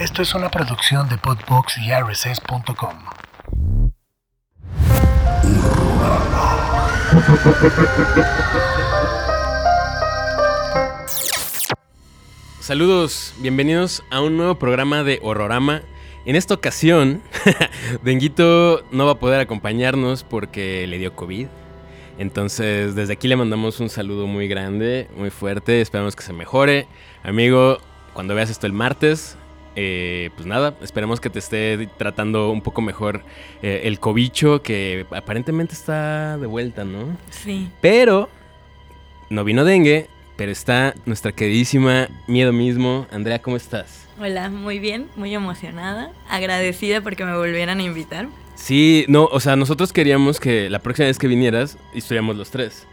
Esto es una producción de Podbox y RSS.com. Saludos, bienvenidos a un nuevo programa de Horrorama. En esta ocasión, Denguito no va a poder acompañarnos porque le dio COVID. Entonces, desde aquí le mandamos un saludo muy grande, muy fuerte. Esperamos que se mejore. Amigo, cuando veas esto el martes, eh, pues nada, esperemos que te esté tratando un poco mejor eh, el cobicho que aparentemente está de vuelta, ¿no? Sí. Pero no vino dengue, pero está nuestra queridísima Miedo mismo. Andrea, ¿cómo estás? Hola, muy bien, muy emocionada, agradecida porque me volvieran a invitar. Sí, no, o sea, nosotros queríamos que la próxima vez que vinieras estuviéramos los tres.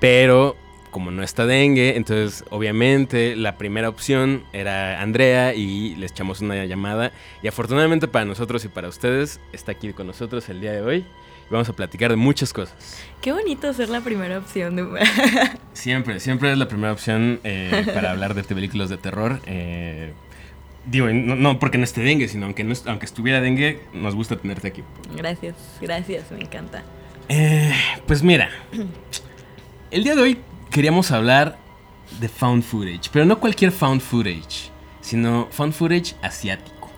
Pero como no está dengue, entonces obviamente la primera opción era Andrea y le echamos una llamada. Y afortunadamente para nosotros y para ustedes está aquí con nosotros el día de hoy. Y vamos a platicar de muchas cosas. Qué bonito ser la primera opción. De... siempre, siempre es la primera opción eh, para hablar de películas de terror. Eh, Digo, no, porque no esté dengue, sino aunque, no, aunque estuviera dengue, nos gusta tenerte aquí. Gracias, gracias, me encanta. Eh, pues mira, el día de hoy queríamos hablar de found footage, pero no cualquier found footage, sino found footage asiático.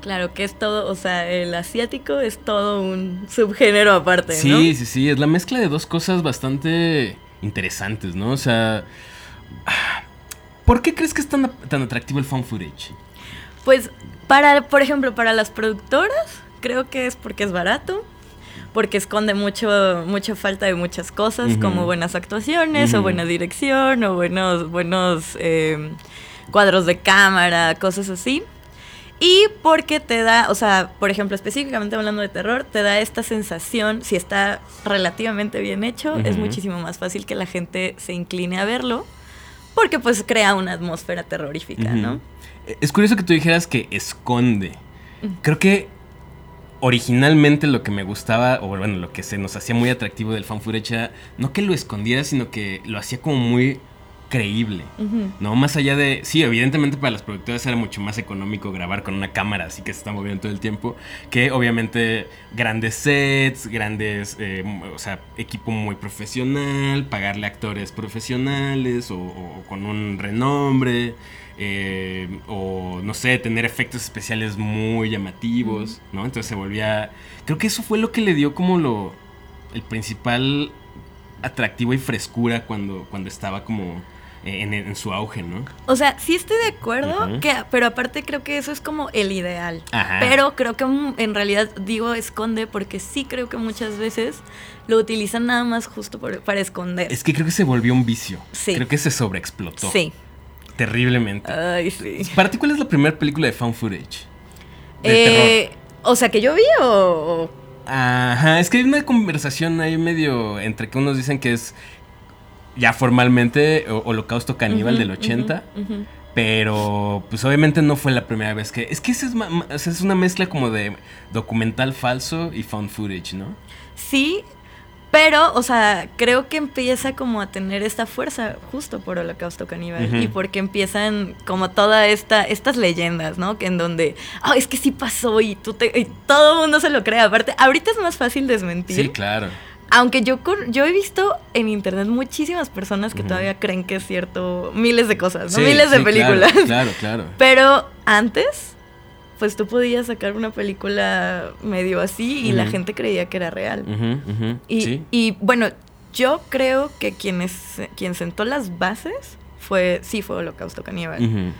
Claro, que es todo, o sea, el asiático es todo un subgénero aparte, sí, ¿no? Sí, sí, sí, es la mezcla de dos cosas bastante interesantes, ¿no? O sea, ¿por qué crees que es tan, tan atractivo el found footage? Pues para, por ejemplo, para las productoras, creo que es porque es barato, porque esconde mucho, mucha falta de muchas cosas, como buenas actuaciones, o buena dirección, o buenos, buenos eh, cuadros de cámara, cosas así. Y porque te da, o sea, por ejemplo, específicamente hablando de terror, te da esta sensación, si está relativamente bien hecho, es muchísimo más fácil que la gente se incline a verlo, porque pues crea una atmósfera terrorífica, ¿no? Es curioso que tú dijeras que esconde. Creo que originalmente lo que me gustaba, o bueno, lo que se nos hacía muy atractivo del fan footage no que lo escondiera, sino que lo hacía como muy creíble, ¿no? Más allá de, sí, evidentemente para las productoras era mucho más económico grabar con una cámara así que se está moviendo todo el tiempo, que obviamente grandes sets, grandes, eh, o sea, equipo muy profesional, pagarle actores profesionales o con un renombre. Eh, o no sé, tener efectos especiales muy llamativos, ¿no? Entonces se volvía... Creo que eso fue lo que le dio como lo... el principal atractivo y frescura cuando, cuando estaba como en, su auge, ¿no? O sea, sí estoy de acuerdo, que, pero aparte creo que eso es como el ideal. Pero creo que en realidad digo esconde porque sí creo que muchas veces lo utilizan nada más justo para esconder. Es que creo que se volvió un vicio. Sí. Creo que se sobreexplotó. Sí. Terriblemente. Ay, sí. ¿Para ti cuál es la primera película de found footage? De eh, O sea, que yo vi o... Ajá, es que hay una conversación ahí medio entre que unos dicen que es ya formalmente Holocausto Caníbal del 80. Pero, pues obviamente no fue la primera vez que. Es que es, es una mezcla como de documental falso y found footage, ¿no? Sí, pero, o sea, creo que empieza como a tener esta fuerza justo por Holocausto Caníbal. Y porque empiezan como toda esta, estas leyendas, ¿no? Que en donde, oh, es que sí pasó y, tú te, y todo el mundo se lo cree. Aparte, ahorita es más fácil desmentir. Sí, claro. Aunque yo, yo he visto en internet muchísimas personas que todavía creen que es cierto miles de cosas, ¿no? miles de películas. Claro, claro, claro. Pero antes pues tú podías sacar una película medio así y la gente creía que era real. y, y, bueno, yo creo que quien, es, quien sentó las bases fue, sí fue Holocausto Caníbal.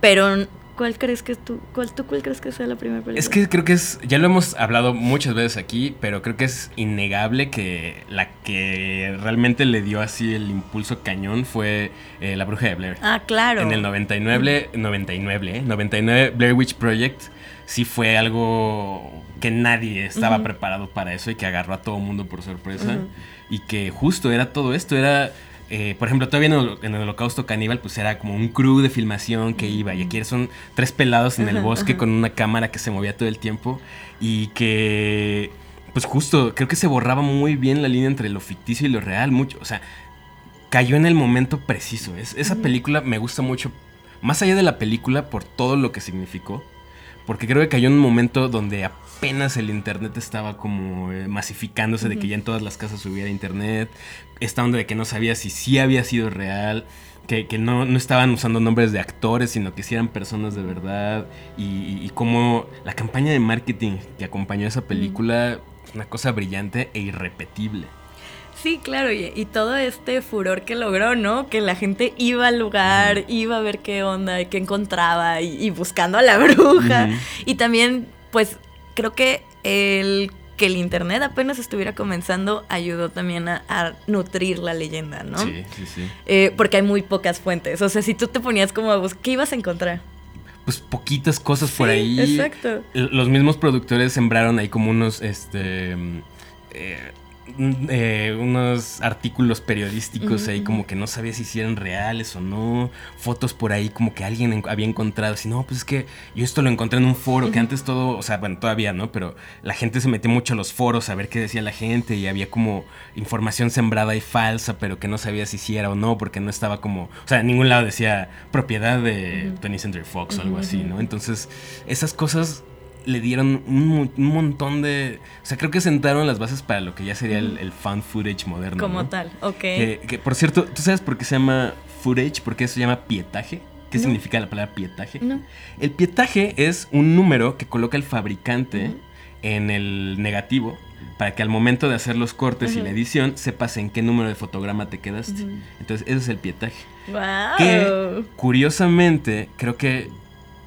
Pero ¿Cuál crees que tú, cuál, tú cuál crees que sea la primera película? Es que creo que es, ya lo hemos hablado muchas veces aquí, pero creo que es innegable que la que realmente le dio así el impulso cañón fue eh, La Bruja de Blair. Ah, claro. En el 99, 99, ¿eh? 99 Blair Witch Project sí fue algo que nadie estaba preparado para eso y que agarró a todo mundo por sorpresa. Y que justo era todo esto, era eh, por ejemplo, todavía en el, Holocausto Caníbal, pues era como un crew de filmación que iba. Y aquí son tres pelados en el bosque con una cámara que se movía todo el tiempo. Y que, pues justo, creo que se borraba muy bien la línea entre lo ficticio y lo real. Mucho, o sea, cayó en el momento preciso. Es, esa película me gusta mucho más allá de la película, por todo lo que significó. Porque creo que cayó un momento donde apenas el internet estaba como eh, masificándose, de que ya en todas las casas hubiera internet. Esta onda de que no sabía si sí había sido real. Que, que no, no, estaban usando nombres de actores, sino que sí eran personas de verdad. Y, y, como la campaña de marketing que acompañó a esa película, una cosa brillante e irrepetible. Sí, claro, y, y, todo este furor que logró, ¿no? Que la gente iba al lugar, iba a ver qué onda, qué encontraba, y, y buscando a la bruja. Uh -huh. Y también, pues, creo que el que el internet apenas estuviera comenzando ayudó también a, a nutrir la leyenda, ¿no? Sí, sí, sí. Eh, porque hay muy pocas fuentes. O sea, si tú te ponías como a buscar, ¿qué ibas a encontrar? pues poquitas cosas sí, por ahí. Exacto. Los mismos productores sembraron ahí como unos, este, eh, eh, unos artículos periodísticos uh -huh. ahí como que no sabía si eran reales o no, fotos por ahí como que alguien en había encontrado, así, no, pues es que yo esto lo encontré en un foro, uh -huh. que antes todo, o sea, bueno, todavía, ¿no? Pero la gente se metió mucho a los foros a ver qué decía la gente y había como información sembrada y falsa, pero que no sabía si sí era o no, porque no estaba como, o sea, en ningún lado decía propiedad de uh -huh. 20th Century Fox o algo así, ¿no? Entonces, esas cosas le dieron un, un, montón de. O sea, creo que sentaron las bases para lo que ya sería el, el fan footage moderno. Como ¿no? tal, ok. Que, que, por cierto, ¿tú sabes por qué se llama footage? ¿Por qué se llama pietaje? ¿Qué no. significa la palabra pietaje? No. El pietaje es un número que coloca el fabricante uh -huh. en el negativo para que al momento de hacer los cortes uh -huh. y la edición sepas en qué número de fotograma te quedaste. Uh -huh. Entonces, ese es el pietaje. Wow. Que curiosamente creo que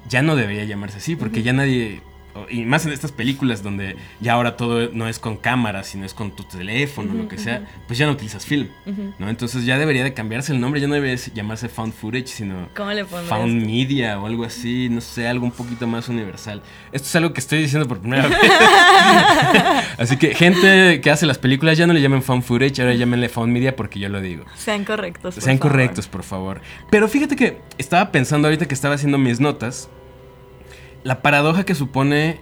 ya no debería llamarse así, porque ya nadie y más en estas películas donde ya ahora todo no es con cámara, sino es con tu teléfono, uh -huh, lo que sea, uh -huh. pues ya no utilizas film, uh -huh. ¿no? Entonces ya debería de cambiarse el nombre, ya no debería llamarse Found Footage, sino Found? Media o algo así, no sé, algo un poquito más universal. Esto es algo que estoy diciendo por primera vez. así que gente que hace las películas ya no le llamen Found Footage, ahora llámenle Found Media porque yo lo digo. Sean correctos. Sean correctos, por favor. Pero fíjate que estaba pensando ahorita que estaba haciendo mis notas la paradoja que supone.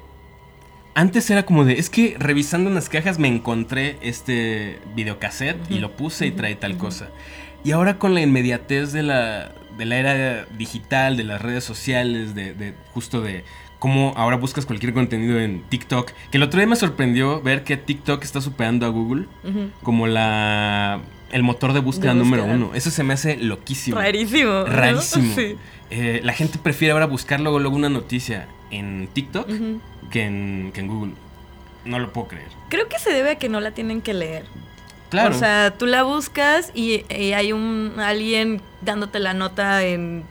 Antes era como de, es que revisando en las cajas me encontré este videocassette uh -huh. y lo puse y trae tal uh -huh. cosa. Y ahora con la inmediatez de la, de la era digital, de las redes sociales, de, de justo de cómo ahora buscas cualquier contenido en TikTok. Que el otro día me sorprendió ver que TikTok está superando a Google uh -huh. como la el motor de búsqueda, de búsqueda, número uno. Eso se me hace loquísimo. Rarísimo. Rarísimo. ¿no? Sí. Eh, la gente prefiere ahora buscar luego, luego una noticia en TikTok uh -huh. que, en, que en Google. No lo puedo creer. Creo que se debe a que no la tienen que leer. Claro. O sea, tú la buscas y, y hay un alguien dándote la nota en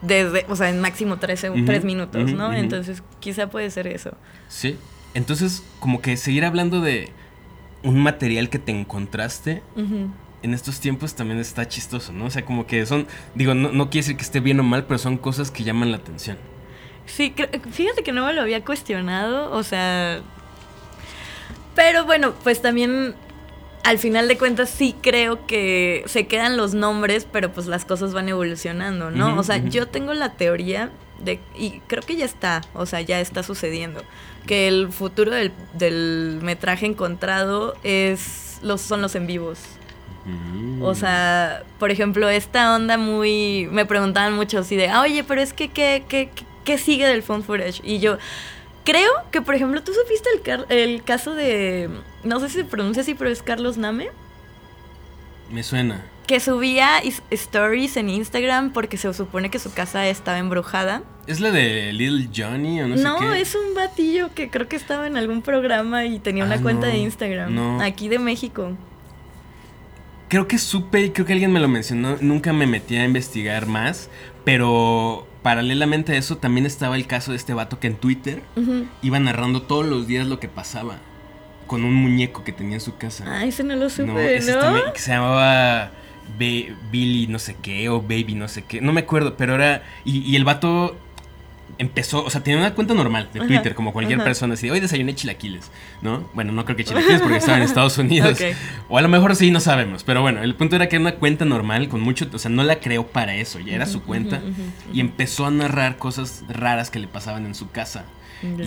desde, o sea, en máximo tres, uh -huh, tres minutos, uh -huh, ¿no? Uh -huh. Entonces, quizá puede ser eso. Sí. Entonces, como que seguir hablando de un material que te encontraste en estos tiempos también está chistoso, ¿no? O sea, como que son, digo, no, no quiere decir que esté bien o mal, pero son cosas que llaman la atención. Sí, fíjate que no me lo había cuestionado, o sea... Pero bueno, pues también al final de cuentas sí creo que se quedan los nombres, pero pues las cosas van evolucionando, ¿no? Uh -huh, o sea, uh -huh. yo tengo la teoría de, y creo que ya está, o sea, ya está sucediendo, que el futuro del, del metraje encontrado es los, son los en vivos. Mm. O sea, por ejemplo, esta onda muy... Me preguntaban mucho así de, ah, oye, pero es que, ¿qué, qué, qué sigue del phone footage? Y yo, creo que, por ejemplo, ¿tú supiste el, el caso de... No sé si se pronuncia así, pero es Carlos Name? Me suena. Que subía stories en Instagram porque se supone que su casa estaba embrujada. ¿Es la de Little Johnny o no, no sé qué? es un batillo que creo que estaba en algún programa y tenía una ah, cuenta no, de Instagram. No. Aquí de México. Creo que supe y creo que alguien me lo mencionó. Nunca me metí a investigar más. Pero paralelamente a eso también estaba el caso de este vato que en Twitter uh -huh. iba narrando todos los días lo que pasaba. Con un muñeco que tenía en su casa. Ah, ese no lo supe, ¿no? Ese ¿no? También, que se llamaba Be Billy no sé qué o Baby no sé qué. No me acuerdo, pero era... Y, y el vato empezó, o sea, tenía una cuenta normal de Ajá, Twitter, como cualquier ajá. persona, así, hoy desayuné chilaquiles, ¿no? Bueno, no creo que chilaquiles porque estaba en Estados Unidos. Ok. O a lo mejor sí, no sabemos. Pero bueno, el punto era que era una cuenta normal con mucho, o sea, no la creó para eso, ya era su cuenta. Y empezó a narrar cosas raras que le pasaban en su casa.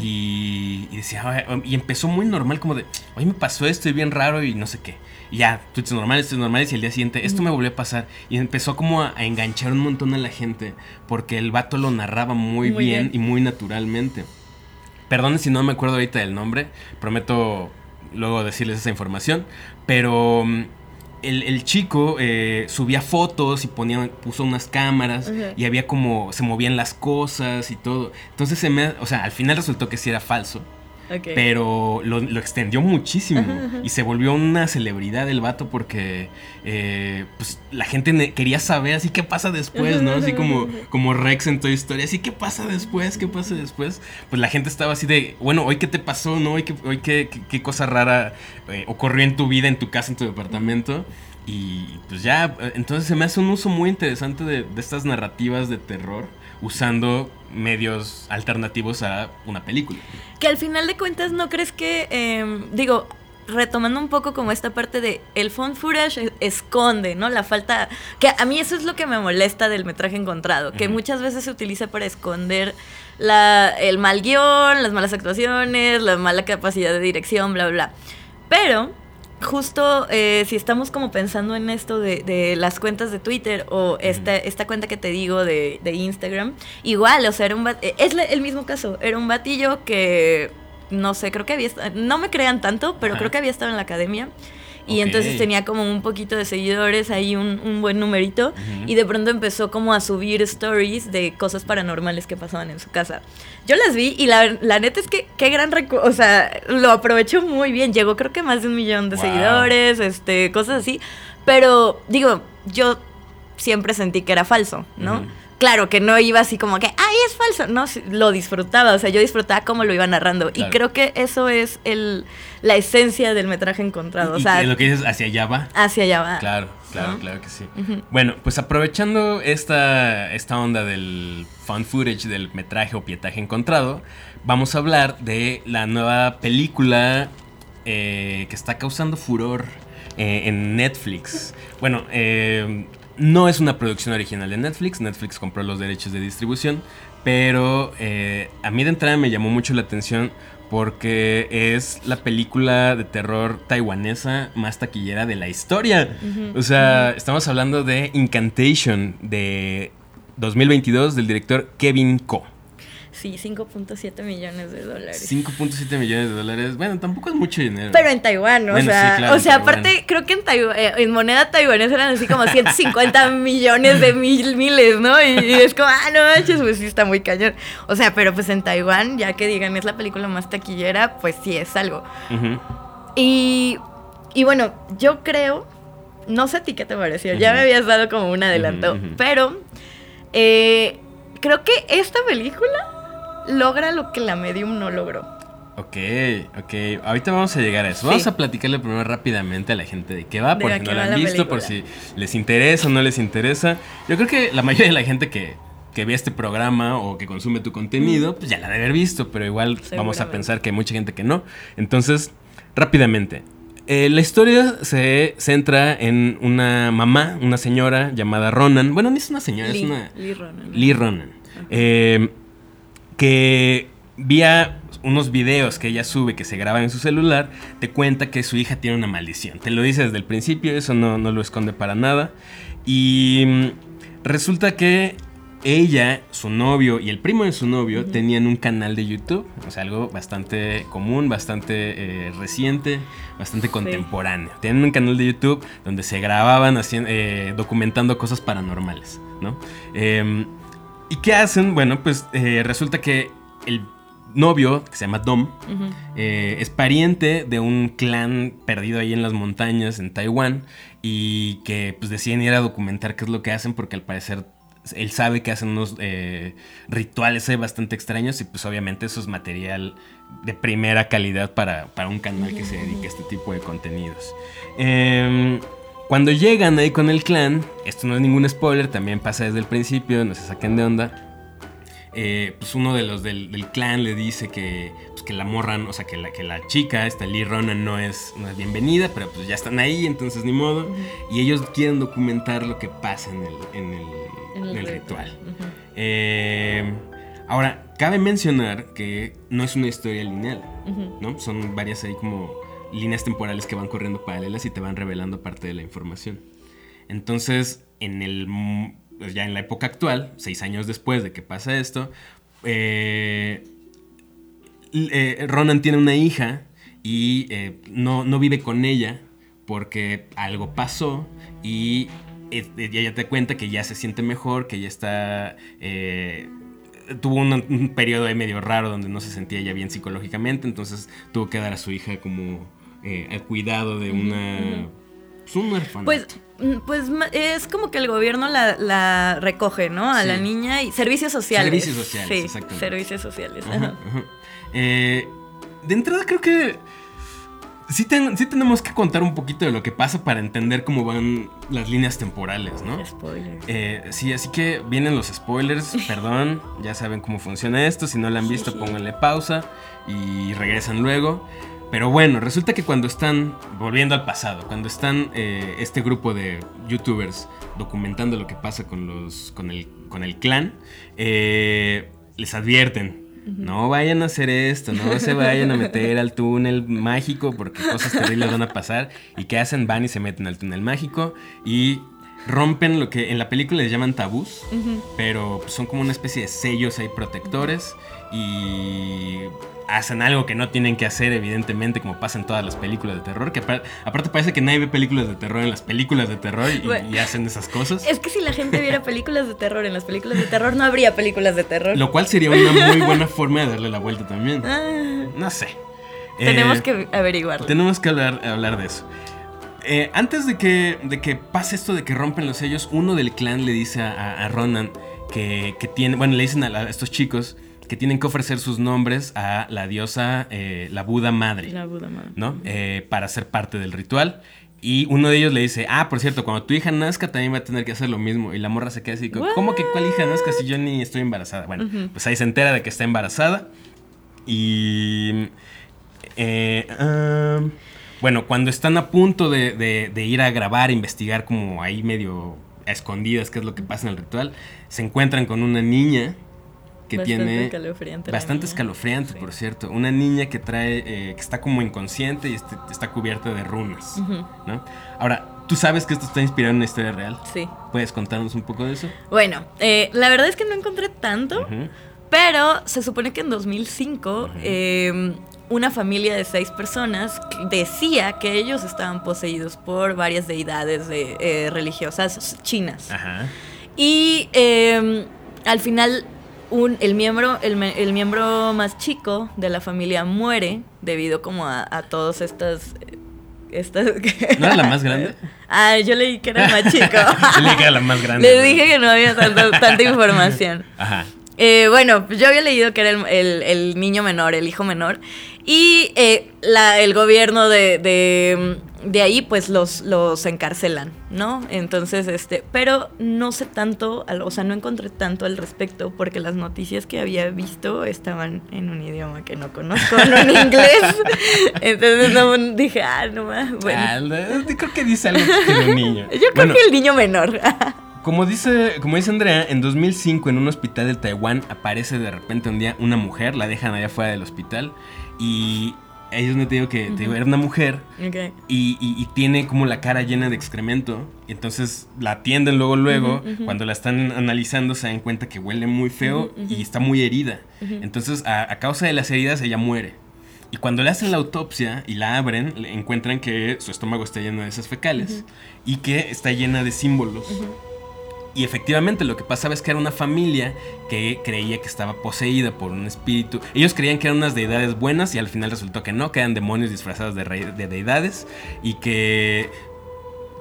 Y, y decía, y empezó muy normal, como de, hoy me pasó esto y bien raro y no sé qué. Y ya, tweets normales, tweets normales, y el día siguiente, esto me volvió a pasar. Y empezó como a, a enganchar un montón a la gente, porque el vato lo narraba muy, Muy bien, bien. y muy naturalmente. Perdonen si no me acuerdo ahorita del nombre, prometo luego decirles esa información, pero mm, el, el chico eh, subía fotos y ponía, puso unas cámaras y había como, se movían las cosas y todo. Entonces se me, o sea, al final resultó que sí era falso, Pero lo, lo extendió muchísimo Ajá, ajá. y se volvió una celebridad el vato porque eh, pues, la gente quería saber así qué pasa después, ¿no? Así como, como Rex en Toy Story, así qué pasa después, qué pasa después. Pues la gente estaba así de, bueno, hoy qué te pasó, ¿no? Hoy qué, hoy qué, qué- qué cosa rara eh, ocurrió en tu vida, en tu casa, en tu departamento. Y pues ya, eh, entonces se me hace un uso muy interesante de, de estas narrativas de terror usando medios alternativos a una película. Que al final de cuentas, ¿no crees que, em, digo, retomando un poco como esta parte de el phone footage es- esconde, ¿no? La falta, que a mí eso es lo que me molesta del metraje encontrado, que muchas veces se utiliza para esconder la, el mal guion, las malas actuaciones, la mala capacidad de dirección, bla, bla. Pero justo eh, si estamos como pensando en esto de, de las cuentas de Twitter o esta, esta cuenta que te digo de, de Instagram, igual, o sea, era un eh, es el mismo caso, era un batillo que, no sé, creo que había, no me crean tanto, pero Ajá. creo que había estado en la academia. Y Ok. entonces tenía como un poquito de seguidores, ahí un, un buen numerito. Ujú. Y de pronto empezó como a subir stories de cosas paranormales que pasaban en su casa. Yo las vi y la, la neta es que qué gran o sea, lo aprovechó muy bien. Llegó creo que más de un millón de Wow. seguidores, este, cosas así. Pero digo, yo siempre sentí que era falso, ¿no? Ujú. Claro que no iba así como que, ay, es falso. No, lo disfrutaba, o sea, yo disfrutaba cómo lo iba narrando. Claro. Y creo que eso es el, la esencia del metraje encontrado. O Y- sea, y lo que dices, hacia allá va. hacia allá va. Claro, claro, ¿no? claro que sí. Bueno, pues aprovechando esta, esta onda del fan footage, del metraje o pietaje encontrado, vamos a hablar de la nueva película eh, que está causando furor eh, en Netflix. Bueno, eh, no es una producción original de Netflix, Netflix compró los derechos de distribución, pero eh, a mí de entrada me llamó mucho la atención porque es la película de terror taiwanesa más taquillera de la historia. O sea, estamos hablando de Incantation de 2022 del director Kevin Ko. Sí, 5.7 millones de dólares. 5.7 millones de dólares. Bueno, tampoco es mucho dinero. Pero en Taiwán, o Bueno, sea, sí, claro, o sea, Taiwán. aparte creo que en Taiwán, eh, en moneda taiwanesa eran así como 150 millones de mil miles, ¿no? Y, y es como, ah, no manches, pues sí está muy cañón. O sea, pero pues en Taiwán, ya que digan es la película más taquillera, pues sí es algo. Ujú. Y, y bueno, yo creo, no sé a ti qué te pareció, ya me habías dado como un adelanto, pero eh, creo que esta película logra lo que la medium no logró. Ok, ok. Ahorita vamos a llegar a eso. Sí. Vamos a platicarle primero rápidamente a la gente de qué va, De por si no la han la visto, por si les interesa o no les interesa. Yo creo que la mayoría de la gente que, que ve este programa o que consume tu contenido, pues ya la debe haber visto, pero igual vamos a pensar que hay mucha gente que no. Entonces, rápidamente. Eh, la historia se centra en una mamá, una señora llamada Ronan. Bueno, no es una señora, Lee, es una... Lee Ronan. Lee Ronan. eh, que vía unos videos que ella sube que se graban en su celular, te cuenta que su hija tiene una maldición. Te lo dice desde el principio, eso no, no lo esconde para nada. Y mm, resulta que ella, su novio y el primo de su novio tenían un canal de YouTube, o sea, algo bastante común, bastante eh, reciente, bastante contemporáneo. Tienen un canal de YouTube donde se grababan haciendo, eh, documentando cosas paranormales, ¿no? Em, ¿Y qué hacen? Bueno, pues eh, resulta que el novio, que se llama Dom, eh, es pariente de un clan perdido ahí en las montañas en Taiwán y que pues deciden ir a documentar qué es lo que hacen porque al parecer él sabe que hacen unos eh, rituales bastante extraños y pues obviamente eso es material de primera calidad para, para un canal que se dedique a este tipo de contenidos. Em, cuando llegan ahí con el clan, esto no es ningún spoiler, también pasa desde el principio, no se saquen de onda. eh, pues uno de los del, del clan le dice que, pues, que la morran, o sea, que la, que la chica, esta Lee Ronan, no es, no es bienvenida, pero pues ya están ahí, entonces ni modo. Y ellos quieren documentar lo que pasa en el, en el, En el en el ritual. Eh, ahora, cabe mencionar que no es una historia lineal. ¿no? Son varias ahí como líneas temporales que van corriendo paralelas y te van revelando parte de la información. Entonces, en el ya en la época actual, seis años después de que pasa esto, eh, eh, Ronan tiene una hija y eh, no, no vive con ella porque algo pasó y ella te cuenta que ya se siente mejor, que ya está... tuvo un, periodo medio raro donde no se sentía ya bien psicológicamente, entonces tuvo que dar a su hija como eh, al cuidado de una... pues, un orfanato. Pues, mm, pues es como que el gobierno la, la recoge, ¿no? A Sí. la niña y servicios sociales. Servicios sociales, Sí, exactamente. servicios sociales. Ajá, ajá. ajá. Eh, de entrada creo que sí, ten- sí tenemos que contar un poquito de lo que pasa para entender cómo van las líneas temporales, ¿no? Spoiler. Eh, sí, así que vienen los spoilers, perdón, ya saben cómo funciona esto, si no lo han visto pónganle pausa y regresan luego. Pero bueno, resulta que cuando están, volviendo al pasado, cuando están eh, este grupo de youtubers documentando lo que pasa con, los, con, el, con el clan, eh, les advierten, no vayan a hacer esto, no se vayan a meter al túnel mágico porque cosas terribles van a pasar. ¿Y qué hacen? Van y se meten al túnel mágico y rompen lo que en la película les llaman tabús, pero son como una especie de sellos ahí protectores y hacen algo que no tienen que hacer evidentemente como pasa en todas las películas de terror, que apar- aparte parece que nadie ve películas de terror en las películas de terror y, Bueno. y hacen esas cosas. Es que si la gente viera películas de terror en las películas de terror, no habría películas de terror. Lo cual sería una muy buena forma de darle la vuelta también. Ah, No sé. tenemos Eh, que averiguarlo. Tenemos que hablar, hablar de eso. Eh, antes de que, de que pase esto de que rompen los sellos, uno del clan le dice a, a- a Ronan que, que tiene, bueno, le dicen a, la- a estos chicos que tienen que ofrecer sus nombres a la diosa, eh, la Buda Madre, La Buda madre. ¿no? Eh, para ser parte del ritual. Y uno de ellos le dice, ah, por cierto, cuando tu hija nazca también va a tener que hacer lo mismo. Y la morra se queda así, ¿cómo que cuál hija nazca si yo ni estoy embarazada? Bueno, pues ahí se entera de que está embarazada. Y... eh, bueno, cuando están a punto de, de- de ir a grabar, investigar como ahí medio a escondidas qué es lo que pasa en el ritual, se encuentran con una niña que Bastante tiene... escalofriante Bastante niña. escalofriante, Sí. por cierto. Una niña que trae, eh, que está como inconsciente y este- está cubierta de runas. ¿no? Ahora, tú sabes que esto está inspirado en una historia real. Sí. ¿Puedes contarnos un poco de eso? Bueno, eh, la verdad es que no encontré tanto, pero se supone que en 2005 eh, una familia de seis personas decía que ellos estaban poseídos por varias deidades de, eh, religiosas chinas. Ajá. Y eh, al final un, el, miembro, el, el miembro más chico de la familia muere debido como a, a todas estas... eh, estas ¿No era la más grande? Ah, yo leí que era el más chico. Yo le dije que era la más grande. Le dije que no había tanto- tanta información. Ajá. Eh, bueno, yo había leído que era el, el- el niño menor, el hijo menor. Y eh, la- el gobierno de, de, de ahí, pues los, los encarcelan, ¿no? Entonces, este, pero no sé tanto, o sea, no encontré tanto al respecto, porque las noticias que había visto estaban en un idioma que no conozco, no en inglés. Entonces no, dije, ah, no más. Bueno, Ah, creo que dice algo que niño. yo creo Bueno, que el niño menor. Como dice, como dice Andrea, en 2005 en un hospital de Taiwán aparece de repente un día una mujer, la dejan allá afuera del hospital y ellos me te digo que te digo, era una mujer Ok. y, y- y tiene como la cara llena de excremento y entonces la atienden luego luego Ujú, ujú. cuando la están analizando se dan cuenta que huele muy feo y está muy herida. Entonces a, a causa de las heridas ella muere. Y cuando le hacen la autopsia y la abren encuentran que su estómago está lleno de esas fecales y que está llena de símbolos y efectivamente lo que pasaba es que era una familia que creía que estaba poseída por un espíritu. Ellos creían que eran unas deidades buenas y al final resultó que no, que eran demonios disfrazados de, de deidades y que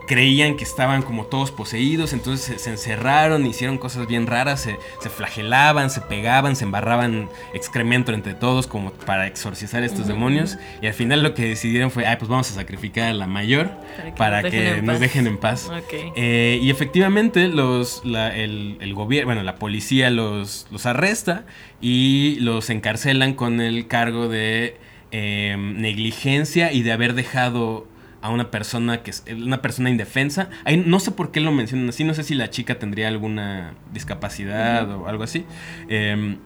creían que estaban como todos poseídos, entonces se, encerraron, hicieron cosas bien raras, se, flagelaban, se pegaban, se embarraban excremento entre todos como para exorcizar estos demonios. Y al final lo que decidieron fue, ay, pues vamos a sacrificar a la mayor para que, nos, dejen en paz. Eh, y efectivamente los, el, gobierno, bueno, la policía los, los arresta y los encarcelan con el cargo de em, negligencia y de haber dejado a una persona que es una persona indefensa. no sé por qué lo mencionan así, no sé si la chica tendría alguna discapacidad o algo así. Em,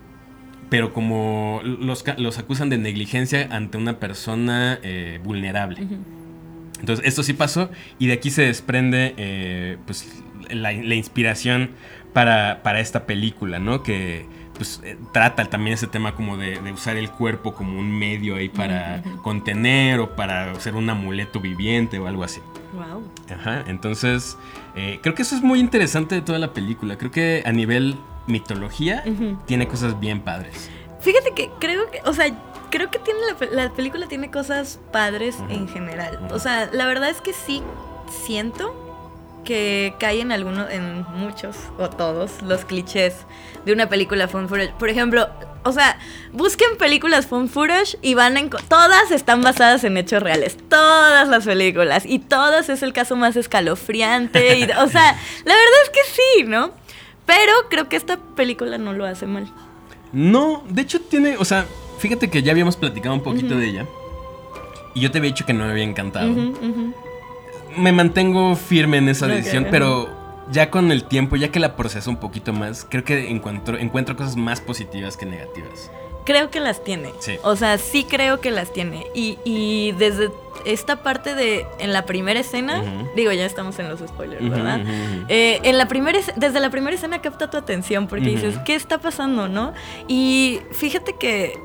pero como los, los, acusan de negligencia ante una persona eh, vulnerable. Entonces, esto sí pasó y de aquí se desprende eh, pues, la, inspiración para, para, esta película, ¿no? Que pues eh, trata también ese tema como de, usar el cuerpo como un medio ahí para contener o para ser un amuleto viviente o algo así. Wow. Ajá, entonces eh, creo que eso es muy interesante de toda la película. Creo que a nivel mitología tiene cosas bien padres. Fíjate que creo que, o sea, creo que tiene la, película tiene cosas padres en general. O sea, la verdad es que sí siento que cae en algunos, en muchos o todos los clichés de una película fun footage. Por ejemplo, o sea, busquen películas fun footage y van a todas están basadas en hechos reales, todas las películas y todas es el caso más escalofriante y, o sea, la verdad es que sí, ¿no? Pero creo que esta película no lo hace mal. No, de hecho tiene, o sea, fíjate que ya habíamos platicado un poquito de ella y yo te había dicho que no me había encantado me mantengo firme en esa decisión, pero ya con el tiempo, ya que la proceso un poquito más, creo que encuentro, encuentro cosas más positivas que negativas. Creo que las tiene. Sí. O sea, sí creo que las tiene. Y, desde esta parte de en la primera escena, digo, ya estamos en los spoilers, ¿verdad? Eh, en la primera, desde la primera escena capta tu atención porque dices, ¿qué está pasando, no? Y fíjate que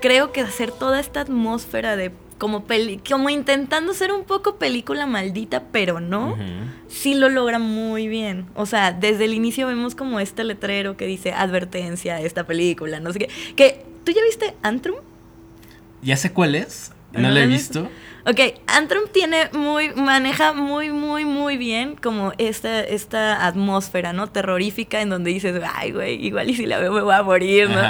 creo que hacer toda esta atmósfera de como, como intentando ser un poco película maldita, pero no, sí lo logra muy bien. O sea, desde el inicio vemos como este letrero que dice advertencia, esta película, no sé qué. Que, ¿Tú ya viste Antrum? Ya sé cuál es, no la he visto. Ok, Antrum tiene muy, maneja muy, muy, muy bien como esta, esta atmósfera, ¿no? Terrorífica en donde dices, ay, güey, igual y si la veo me voy a morir, ¿no?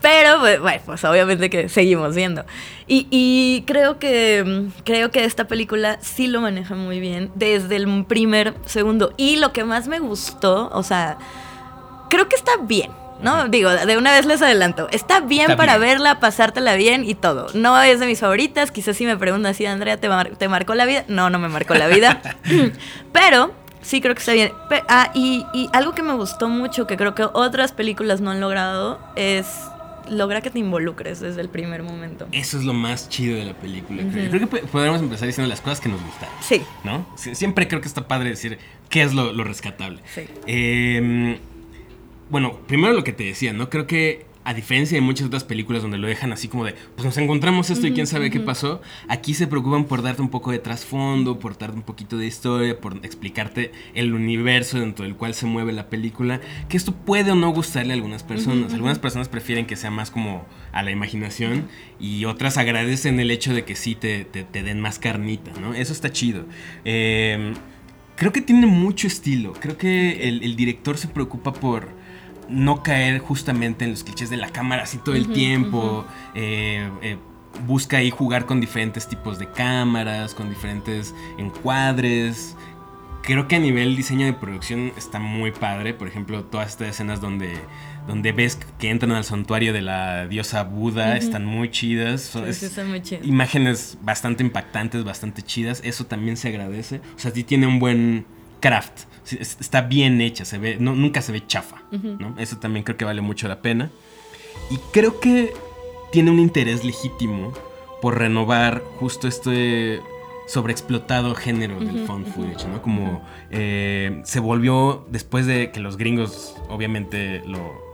Pero, pues, bueno, pues obviamente que seguimos viendo. Y, y, creo que, creo que esta película sí lo maneja muy bien desde el primer segundo. Y lo que más me gustó, o sea, creo que está bien. ¿No? Digo, de una vez les adelanto. Está bien para verla, pasártela bien y todo. No es de mis favoritas. Quizás si me preguntan si Andrea te, te marcó la vida. No, no me marcó la vida. Pero sí creo que está bien. ah, y, algo que me gustó mucho, que creo que otras películas no han logrado, es logra que te involucres desde el primer momento. Eso es lo más chido de la película. creo. que podemos empezar diciendo las cosas que nos gustan. Sí. ¿No? Siempre creo que está padre decir qué es lo, lo rescatable. Sí. Eh, bueno, primero lo que te decía, ¿no? Creo que a diferencia de muchas otras películas donde lo dejan así como de, pues nos encontramos esto y quién sabe qué pasó, aquí se preocupan por darte un poco de trasfondo, por darte un poquito de historia, por explicarte el universo dentro del cual se mueve la película, que esto puede o no gustarle a algunas personas. Algunas personas prefieren que sea más como a la imaginación y otras agradecen el hecho de que sí te, den más carnita, ¿no? Eso está chido. Em, creo que tiene mucho estilo, creo que el director se preocupa por no caer justamente en los clichés de la cámara así todo el tiempo. Eh, eh, busca ahí jugar con diferentes tipos de cámaras, con diferentes encuadres. Creo que a nivel diseño de producción está muy padre. Por ejemplo, todas estas escenas donde, donde ves que entran al santuario de la diosa Buda están muy chidas. Son, muy Imágenes bastante impactantes, bastante chidas. Eso también se agradece. O sea, sí tiene un buen craft está bien hecha, se ve, nunca se ve chafa, ¿no? Eso también creo que vale mucho la pena. Y creo que tiene un interés legítimo por renovar justo este sobreexplotado género del found footage, ¿no? Como eh, se volvió después de que los gringos obviamente lo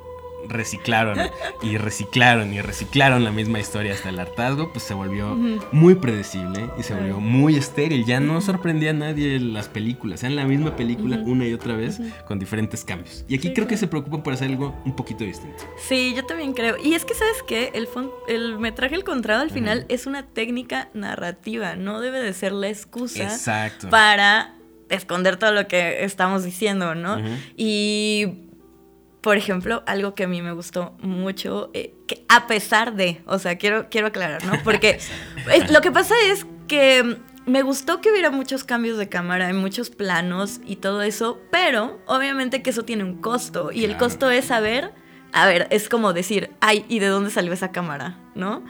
reciclaron y reciclaron y reciclaron la misma historia hasta el hartazgo, pues se volvió muy predecible y se volvió muy estéril. Ya no sorprendía a nadie las películas, eran la misma película una y otra vez con diferentes cambios. Y aquí creo que se preocupan por hacer algo un poquito distinto. Sí, yo también creo. Y es que, ¿sabes qué? El, el metraje encontrado al final es una técnica narrativa, no debe de ser la excusa para esconder todo lo que estamos diciendo, ¿no? Y por ejemplo, algo que a mí me gustó mucho, eh, que a pesar de, o sea, quiero, quiero aclarar, ¿no? Porque lo que pasa es que me gustó que hubiera muchos cambios de cámara, en muchos planos y todo eso, pero obviamente que eso tiene un costo y el costo es saber, a ver, es como decir, ay, ¿y de dónde salió esa cámara? ¿No?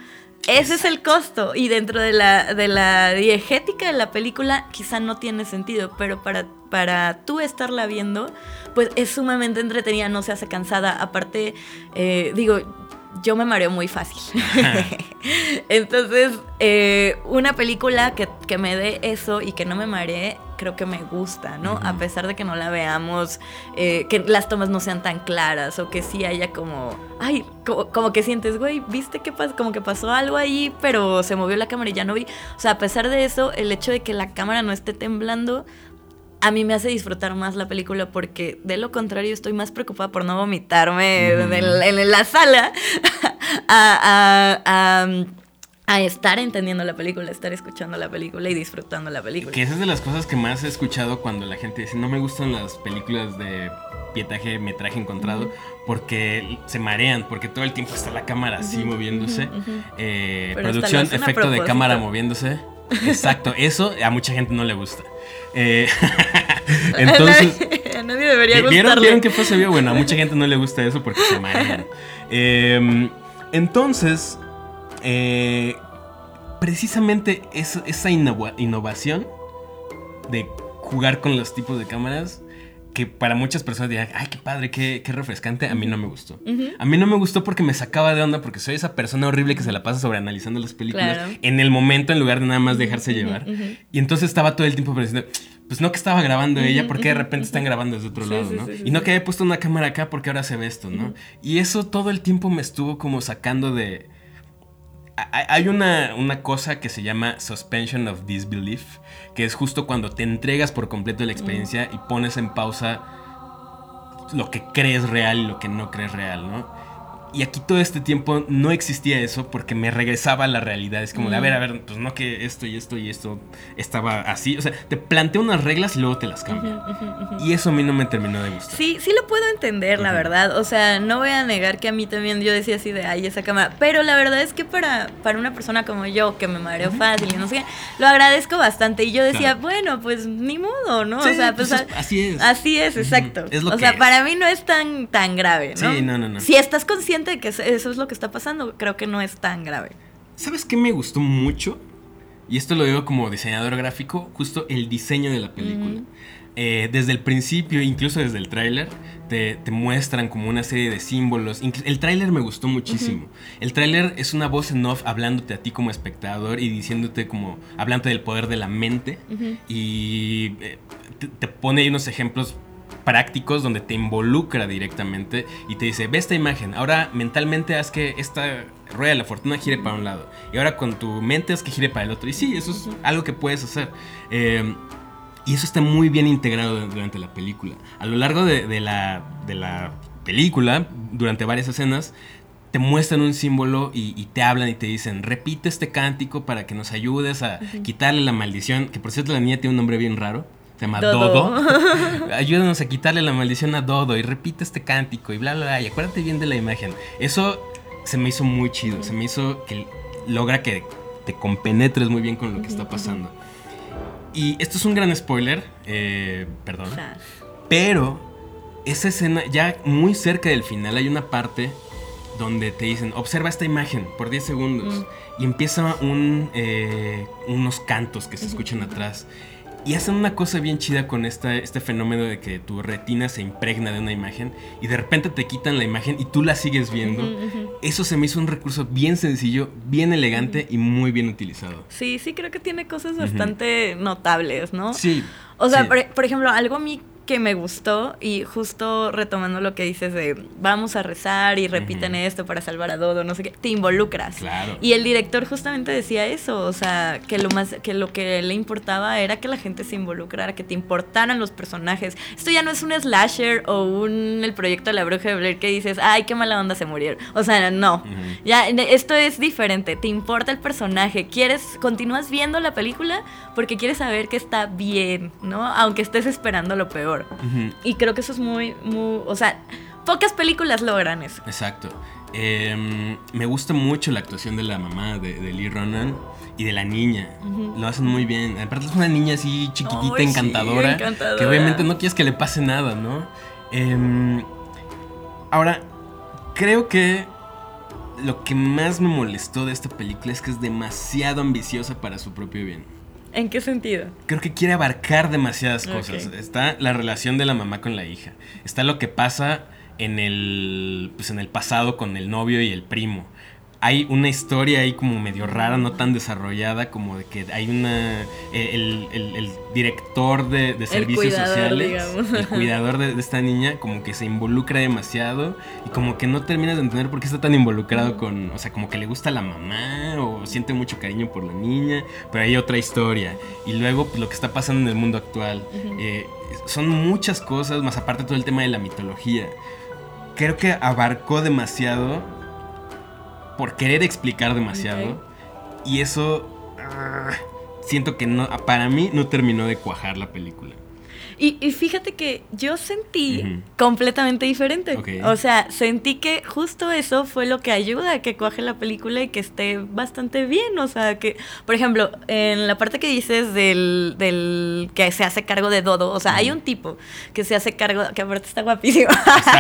Ese es el costo. Y dentro de la, de la diegética de la película, quizá no tiene sentido, pero para, para tú estarla viendo, pues es sumamente entretenida, no se hace cansada. Aparte, eh, digo, yo me mareo muy fácil. Entonces, eh, una película que, que, me dé eso y que no me maree, creo que me gusta, ¿no? A pesar de que no la veamos, eh, que las tomas no sean tan claras o que sí haya como, ay, como, que sientes, güey, ¿viste qué pasó? Como que pasó algo ahí, pero se movió la cámara y ya no vi. O sea, a pesar de eso, el hecho de que la cámara no esté temblando, a mí me hace disfrutar más la película porque de lo contrario estoy más preocupada por no vomitarme en, la sala a, estar entendiendo la película, estar escuchando la película y disfrutando la película. Que esa es de las cosas que más he escuchado cuando la gente dice no me gustan las películas de pietaje, metraje encontrado, porque se marean, porque todo el tiempo está la cámara así moviéndose. Eh, producción, efecto de cámara moviéndose. Exacto, eso a mucha gente no le gusta. Eh, entonces. a nadie debería gustarle. ¿vieron, ¿Vieron que fue se vio? Bueno, a mucha gente no le gusta eso porque se marean. Em, entonces, eh, precisamente esa innovación de jugar con los tipos de cámaras que para muchas personas dirán, ay, qué padre, qué, refrescante, a mí no me gustó. A mí no me gustó porque me sacaba de onda, porque soy esa persona horrible que se la pasa sobre analizando las películas en el momento en lugar de nada más dejarse llevar. Y entonces estaba todo el tiempo pensando, pues no que estaba grabando ella, porque de repente están grabando desde otro lado, ¿no? y no que haya puesto una cámara acá porque ahora se ve esto, ¿no? Y eso todo el tiempo me estuvo como sacando de hay una, una, cosa que se llama suspension of disbelief, que es justo cuando te entregas por completo la experiencia y pones en pausa lo que crees real y lo que no crees real, ¿no? Y aquí todo este tiempo no existía eso porque me regresaba a la realidad. Es como de, a ver, a ver, pues no que esto y esto y esto estaba así. O sea, te plantea unas reglas y luego te las cambia. Y eso a mí no me terminó de gustar. Sí, sí lo puedo entender, la verdad. O sea, no voy a negar que a mí también yo decía así de, ay, esa cámara. Pero la verdad es que para, para una persona como yo, que me mareo fácil y no sé qué, lo agradezco bastante. Y yo decía, bueno, pues ni modo, ¿no? o sea, pues, pues así es. Así es, exacto. o sea, para mí no es tan, tan grave, ¿no? Sí, no, no, no. Si estás consciente de que eso es lo que está pasando, creo que no es tan grave. ¿Sabes qué me gustó mucho? Y esto lo digo como diseñador gráfico, justo el diseño de la película. Eh, desde el principio, incluso desde el tráiler, te, muestran como una serie de símbolos. El tráiler me gustó muchísimo. El tráiler es una voz en off hablándote a ti como espectador y diciéndote como, hablándote del poder de la mente. Y eh, te, te, pone ahí unos ejemplos prácticos donde te involucra directamente y te dice, ve esta imagen, ahora mentalmente haz que esta rueda de la fortuna gire para un lado y ahora con tu mente haz que gire para el otro. Y sí, eso es algo que puedes hacer. Eh, y eso está muy bien integrado durante la película. A lo largo de, la, de la película, durante varias escenas, te muestran un símbolo y, te hablan y te dicen, repite este cántico para que nos ayudes a quitarle la maldición, que por cierto la niña tiene un nombre bien raro llama Dodo. Ayúdanos a quitarle la maldición a Dodo y repite este cántico y bla, bla, bla. Y acuérdate bien de la imagen. Eso se me hizo muy chido. Se me hizo que logra que te compenetres muy bien con lo que está pasando. Y esto es un gran spoiler, eh, perdón. Pero esa escena, ya muy cerca del final, hay una parte donde te dicen, observa esta imagen por 10 segundos. Y empieza un, eh, unos cantos que se escuchan atrás. Y hacen una cosa bien chida con esta, este fenómeno de que tu retina se impregna de una imagen y de repente te quitan la imagen y tú la sigues viendo. Eso se me hizo un recurso bien sencillo, bien elegante y muy bien utilizado. Sí, sí, creo que tiene cosas bastante notables, ¿no? Sí. O sea, Por, ejemplo, algo a mí que me gustó y justo retomando lo que dices de vamos a rezar y repiten esto para salvar a Dodo, no sé qué, te involucras. Claro. Y el director justamente decía eso, o sea, que lo más que lo que le importaba era que la gente se involucrara, que te importaran los personajes. Esto ya no es un slasher o un el proyecto de la bruja de Blair que dices, "Ay, qué mala onda se murieron." O sea, no. Ya esto es diferente, te importa el personaje, quieres continúas viendo la película porque quieres saber que está bien, ¿no? Aunque estés esperando lo peor. Y creo que eso es muy, muy, o sea, pocas películas logran eso. Exacto. Em, me gusta mucho la actuación de la mamá de, Lee Ronan y de la niña. Lo hacen muy bien. Aparte es una niña así chiquitita, encantadora, Que obviamente no quieres que le pase nada, ¿no? Em, ahora, creo que lo que más me molestó de esta película es que es demasiado ambiciosa para su propio bien. ¿En qué sentido? Creo que quiere abarcar demasiadas cosas. Está la relación de la mamá con la hija. Está lo que pasa en el, pues en el pasado con el novio y el primo hay una historia ahí como medio rara, no tan desarrollada, como de que hay una. Eh, el, director de, servicios sociales, el cuidador de, esta niña, como que se involucra demasiado y como que no terminas de entender por qué está tan involucrado con. O sea, como que le gusta la mamá o siente mucho cariño por la niña, pero hay otra historia. Y luego, pues, lo que está pasando en el mundo actual. Eh, son muchas cosas, más aparte todo el tema de la mitología. Creo que abarcó demasiado por querer explicar demasiado. Y eso ah, siento que no, para mí no terminó de cuajar la película. Y, fíjate que yo sentí completamente diferente. O sea, sentí que justo eso fue lo que ayuda a que cuaje la película y que esté bastante bien. O sea, que, por ejemplo, en la parte que dices del, del que se hace cargo de Dodo, o sea, hay un tipo que se hace cargo, que aparte está guapísimo.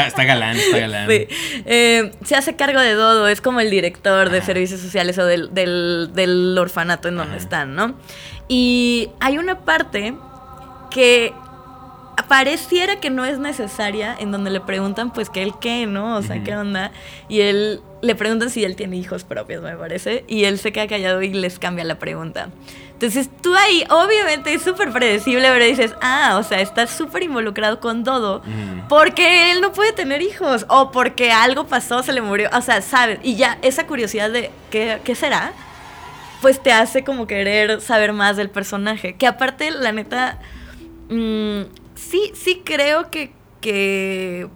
Está, galán, está galán. Sí. Eh, se hace cargo de Dodo, es como el director de servicios sociales o del, del, orfanato en donde están, ¿no? Y hay una parte que pareciera que no es necesaria, en donde le preguntan pues que él qué, ¿no? O sea, ¿qué onda? Y él le preguntan si él tiene hijos propios, me parece, y él se queda callado y les cambia la pregunta. Entonces tú ahí, obviamente es súper predecible, pero dices, ah, o sea, estás súper involucrado con Dodo porque él no puede tener hijos o porque algo pasó, se le murió, o sea, sabes, y ya esa curiosidad de qué, qué será, pues te hace como querer saber más del personaje, que aparte, la neta... Mmm, sí, sí creo que, que,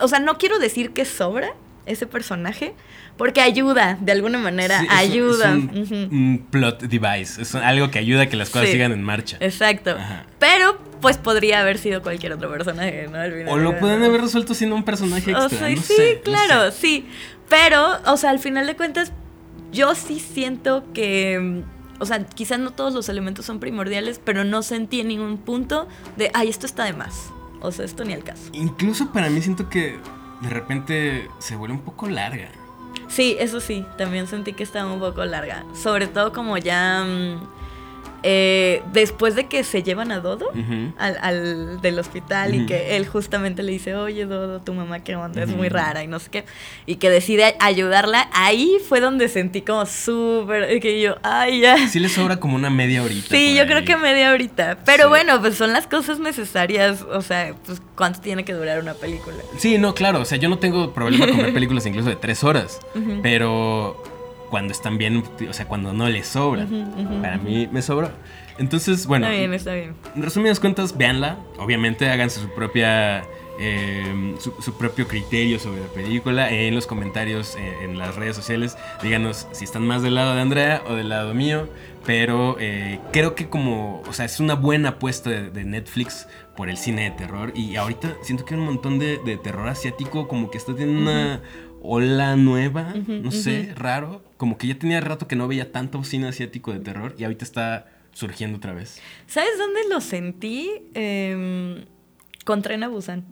o sea, no quiero decir que sobra ese personaje, porque ayuda, de alguna manera, ayuda. Es un, plot device, es algo que ayuda a que las cosas sigan en marcha. Exacto. Pero, pues podría haber sido cualquier otro personaje, ¿no? o lo pueden haber resuelto siendo un personaje extra. O sea, sí, claro, sí. Pero, o sea, al final de cuentas, yo sí siento que o sea, quizás no todos los elementos son primordiales, pero no sentí en ningún punto de, ay, esto está de más. O sea, esto ni al caso. Incluso para mí siento que de repente se vuelve un poco larga. Sí, eso sí, también sentí que estaba un poco larga. Sobre todo como ya... Mm, eh, después de que se llevan a Dodo al, del hospital y que él justamente le dice, oye Dodo, tu mamá qué onda, es muy rara y no sé qué, y que decide ayudarla, ahí fue donde sentí como súper, que yo, ay ya. Sí le sobra como una media horita. Sí, yo creo que media horita, pero bueno, pues son las cosas necesarias, o sea, pues cuánto tiene que durar una película. Sí, no, claro, o sea, yo no tengo problema con ver películas incluso de tres horas, pero cuando están bien, o sea, cuando no les sobra. Para mí me sobra. Entonces, bueno. Está bien, está bien. En resumidas cuentas, véanla. Obviamente, háganse su propia. Eh, su, propio criterio sobre la película en los comentarios eh, en las redes sociales díganos si están más del lado de Andrea o del lado mío pero eh, creo que como o sea es una buena apuesta de, Netflix por el cine de terror y ahorita siento que hay un montón de, terror asiático como que está teniendo una ola nueva, no sé, raro. Como que ya tenía rato que no veía tanto cine asiático de terror y ahorita está surgiendo otra vez. ¿Sabes dónde lo sentí? Eh, con Tren a Busan.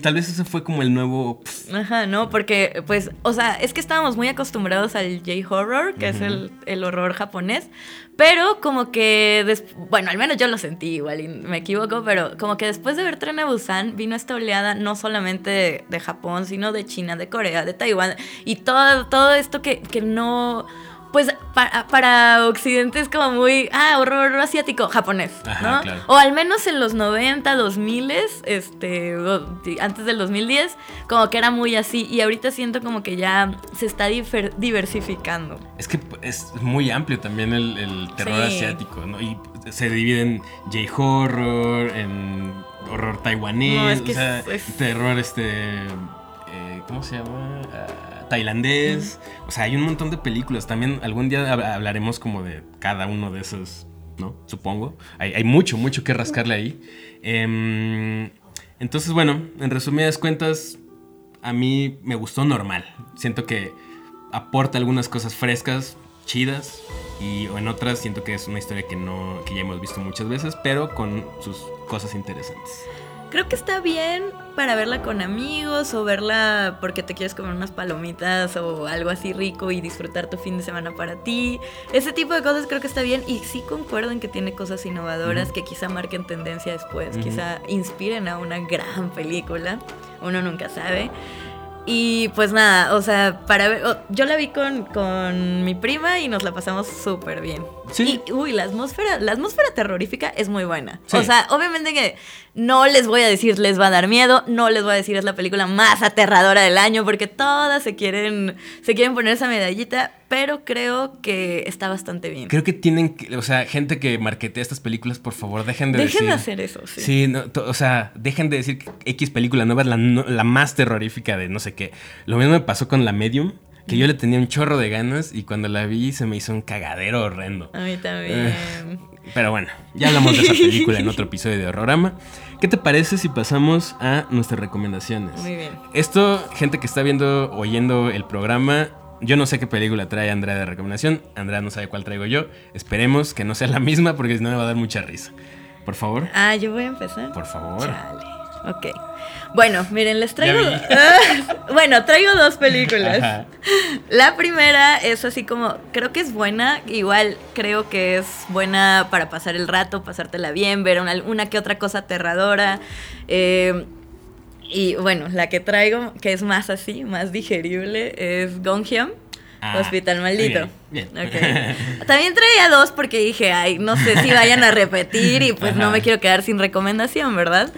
Tal vez ese fue como el nuevo. Ajá, no, porque, pues, o sea, es que estábamos muy acostumbrados al J-horror, que es el, el, horror japonés, pero como que, bueno, al menos yo lo sentí igual y me equivoco, pero como que después de ver Tren a Busan vino esta oleada no solamente de, Japón, sino de China, de Corea, de Taiwán y todo, todo esto que, que no pues para, para Occidente es como muy, ah, horror asiático, japonés, Ajá, ¿no? claro. O al menos en los 90, 2000, este, antes del 2010, como que era muy así. Y ahorita siento como que ya se está diversificando. Es que es muy amplio también el, el terror Sí. asiático, ¿no? Y se divide en J-horror, en horror taiwanés, No, es que o sea, es- es- terror este... eh, ¿Cómo se llama? Ah, tailandés. O sea, hay un montón de películas. También algún día hab- hablaremos como de cada uno de esos, ¿no? Supongo. Hay, mucho, mucho que rascarle ahí. Em, entonces, bueno, en resumidas cuentas, a mí me gustó normal. Siento que aporta algunas cosas frescas, chidas, y en otras siento que es una historia que no que ya hemos visto muchas veces, pero con sus cosas interesantes. Creo que está bien para verla con amigos o verla porque te quieres comer unas palomitas o algo así rico y disfrutar tu fin de semana para ti. Ese tipo de cosas creo que está bien y sí concuerdo en que tiene cosas innovadoras que quizá marquen tendencia después, quizá inspiren a una gran película. Uno nunca sabe. Y pues nada, o sea, para ver, yo la vi con, con mi prima y nos la pasamos súper bien. Sí. Y, uy, la atmósfera, la atmósfera terrorífica es muy buena. Sí. O sea, obviamente que no les voy a decir les va a dar miedo, no les voy a decir es la película más aterradora del año, porque todas se quieren, se quieren poner esa medallita, pero creo que está bastante bien. Creo que tienen, que- o sea, gente que marketea estas películas, por favor, dejen de Dejen decir. de hacer eso, sí. Sí, no, to- o sea, dejen de decir que X película nueva es la, no- la más terrorífica de no sé qué. Lo mismo me pasó con la Medium, que yo le tenía un chorro de ganas y cuando la vi se me hizo un cagadero horrendo. A mí también. Pero bueno, ya hablamos de esa película en otro episodio de Horrorama. ¿Qué te parece si pasamos a nuestras recomendaciones? Muy bien. Esto, gente que está viendo, oyendo el programa, yo no sé qué película trae Andrea de recomendación. Andrea no sabe cuál traigo yo. Esperemos que no sea la misma porque si no me va a dar mucha risa. Por favor, Ah, yo voy a empezar. por favor. Chale. Ok. Bueno, miren, les traigo. Ya bueno, traigo dos películas. Ajá. La primera es así como, creo que es buena, igual creo que es buena para pasar el rato, pasártela bien, ver una, una que otra cosa aterradora. eh, y bueno, la que traigo, que es más así, más digerible, es Gonjiam. Ah, Hospital Maldito. bien, bien. Ok. También traía dos porque dije, ay, no sé si vayan a repetir y pues no me quiero quedar sin recomendación, ¿verdad?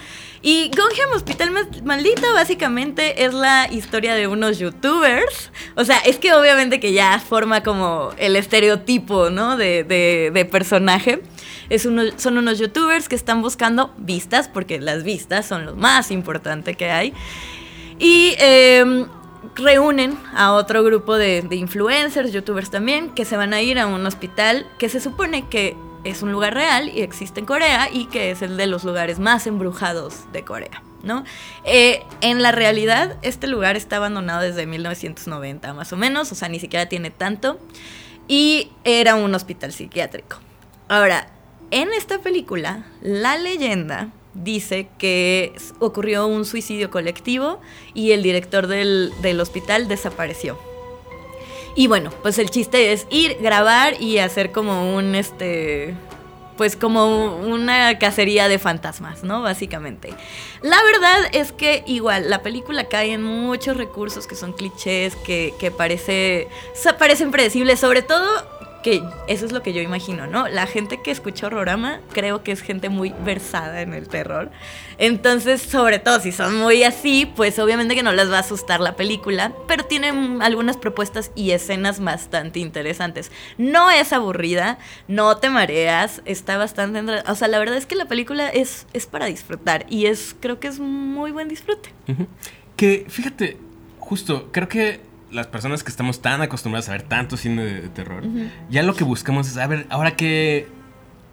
Y Gonjam Hospital Ma- Maldito básicamente es la historia de unos youtubers. O sea, es que obviamente que ya forma como el estereotipo, ¿no? De, de- personaje. Es uno- son unos youtubers que están buscando vistas, porque las vistas son lo más importante que hay. Y em, reúnen a otro grupo de influencers, youtubers también, que se van a ir a un hospital que se supone que es un lugar real y existe en Corea y que es el de los lugares más embrujados de Corea. ¿no? Eh, en la realidad, este lugar está abandonado desde 1990, más o menos, o sea, ni siquiera tiene tanto. Y era un hospital psiquiátrico. Ahora, en esta película, la leyenda dice que ocurrió un suicidio colectivo y el director del, del hospital desapareció. Y bueno, pues el chiste es ir, grabar y hacer como un, este, pues como una cacería de fantasmas, ¿no? Básicamente. La verdad es que igual la película cae en muchos recursos que son clichés, que, que parece, o parecen predecibles, sobre todo que eso es lo que yo imagino, ¿no? La gente que escucha Horrorama creo que es gente muy versada en el terror. Entonces, sobre todo si son muy así, pues obviamente que no les va a asustar la película, pero tiene mm, algunas propuestas y escenas bastante interesantes. No es aburrida, no te mareas, está bastante... O sea, la verdad es que la película es, es para disfrutar y es creo que es muy buen disfrute. Que fíjate, justo, creo que las personas que estamos tan acostumbradas a ver tanto cine de, de terror, ya lo que buscamos es, a ver, ahora qué,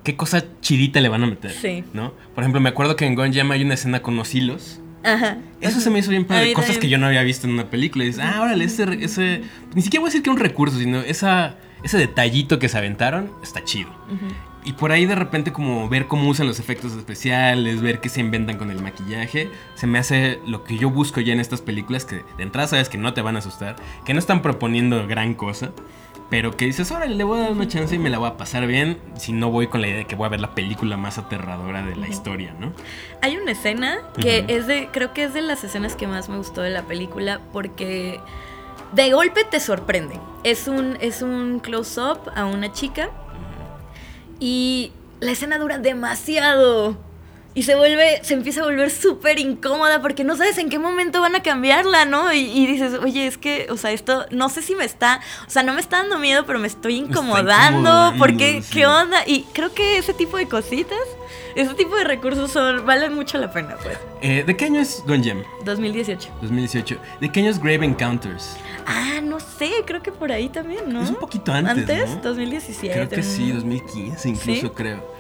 qué cosa chidita le van a meter. Sí. ¿No? Por ejemplo, me acuerdo que en Gonjam hay una escena con los hilos. Ajá. Eso se me hizo bien padre. Cosas que yo no había visto en una película. Y dices, ah, órale, ese, ese. Ni siquiera voy a decir que un recurso, sino esa, ese detallito que se aventaron está chido. Ujú. Y por ahí de repente como ver cómo usan los efectos especiales, ver qué se inventan con el maquillaje, se me hace lo que yo busco ya en estas películas que de entrada sabes que no te van a asustar, que no están proponiendo gran cosa, pero que dices, órale, le voy a dar una chance y me la voy a pasar bien si no voy con la idea de que voy a ver la película más aterradora de la historia, ¿no? Hay una escena que es de, creo que es de las escenas que más me gustó de la película porque de golpe te sorprende. Es un, es un close-up a una chica y la escena dura demasiado. Y se vuelve, se empieza a volver súper incómoda porque no sabes en qué momento van a cambiarla, ¿no? Y, dices, oye, es que, o sea, esto, no sé si me está, o sea, no me está dando miedo, pero me estoy incomodando, porque, ¿qué onda? Y creo que ese tipo de cositas, ese tipo de recursos son, valen mucho la pena, pues. Eh, ¿De qué año es Don Gem? 2018. 2018. ¿De qué año es Grave Encounters? Ah, no sé, creo que por ahí también, ¿no? Es un poquito antes. ¿Antes? 2017. Creo que sí, 2015 incluso creo.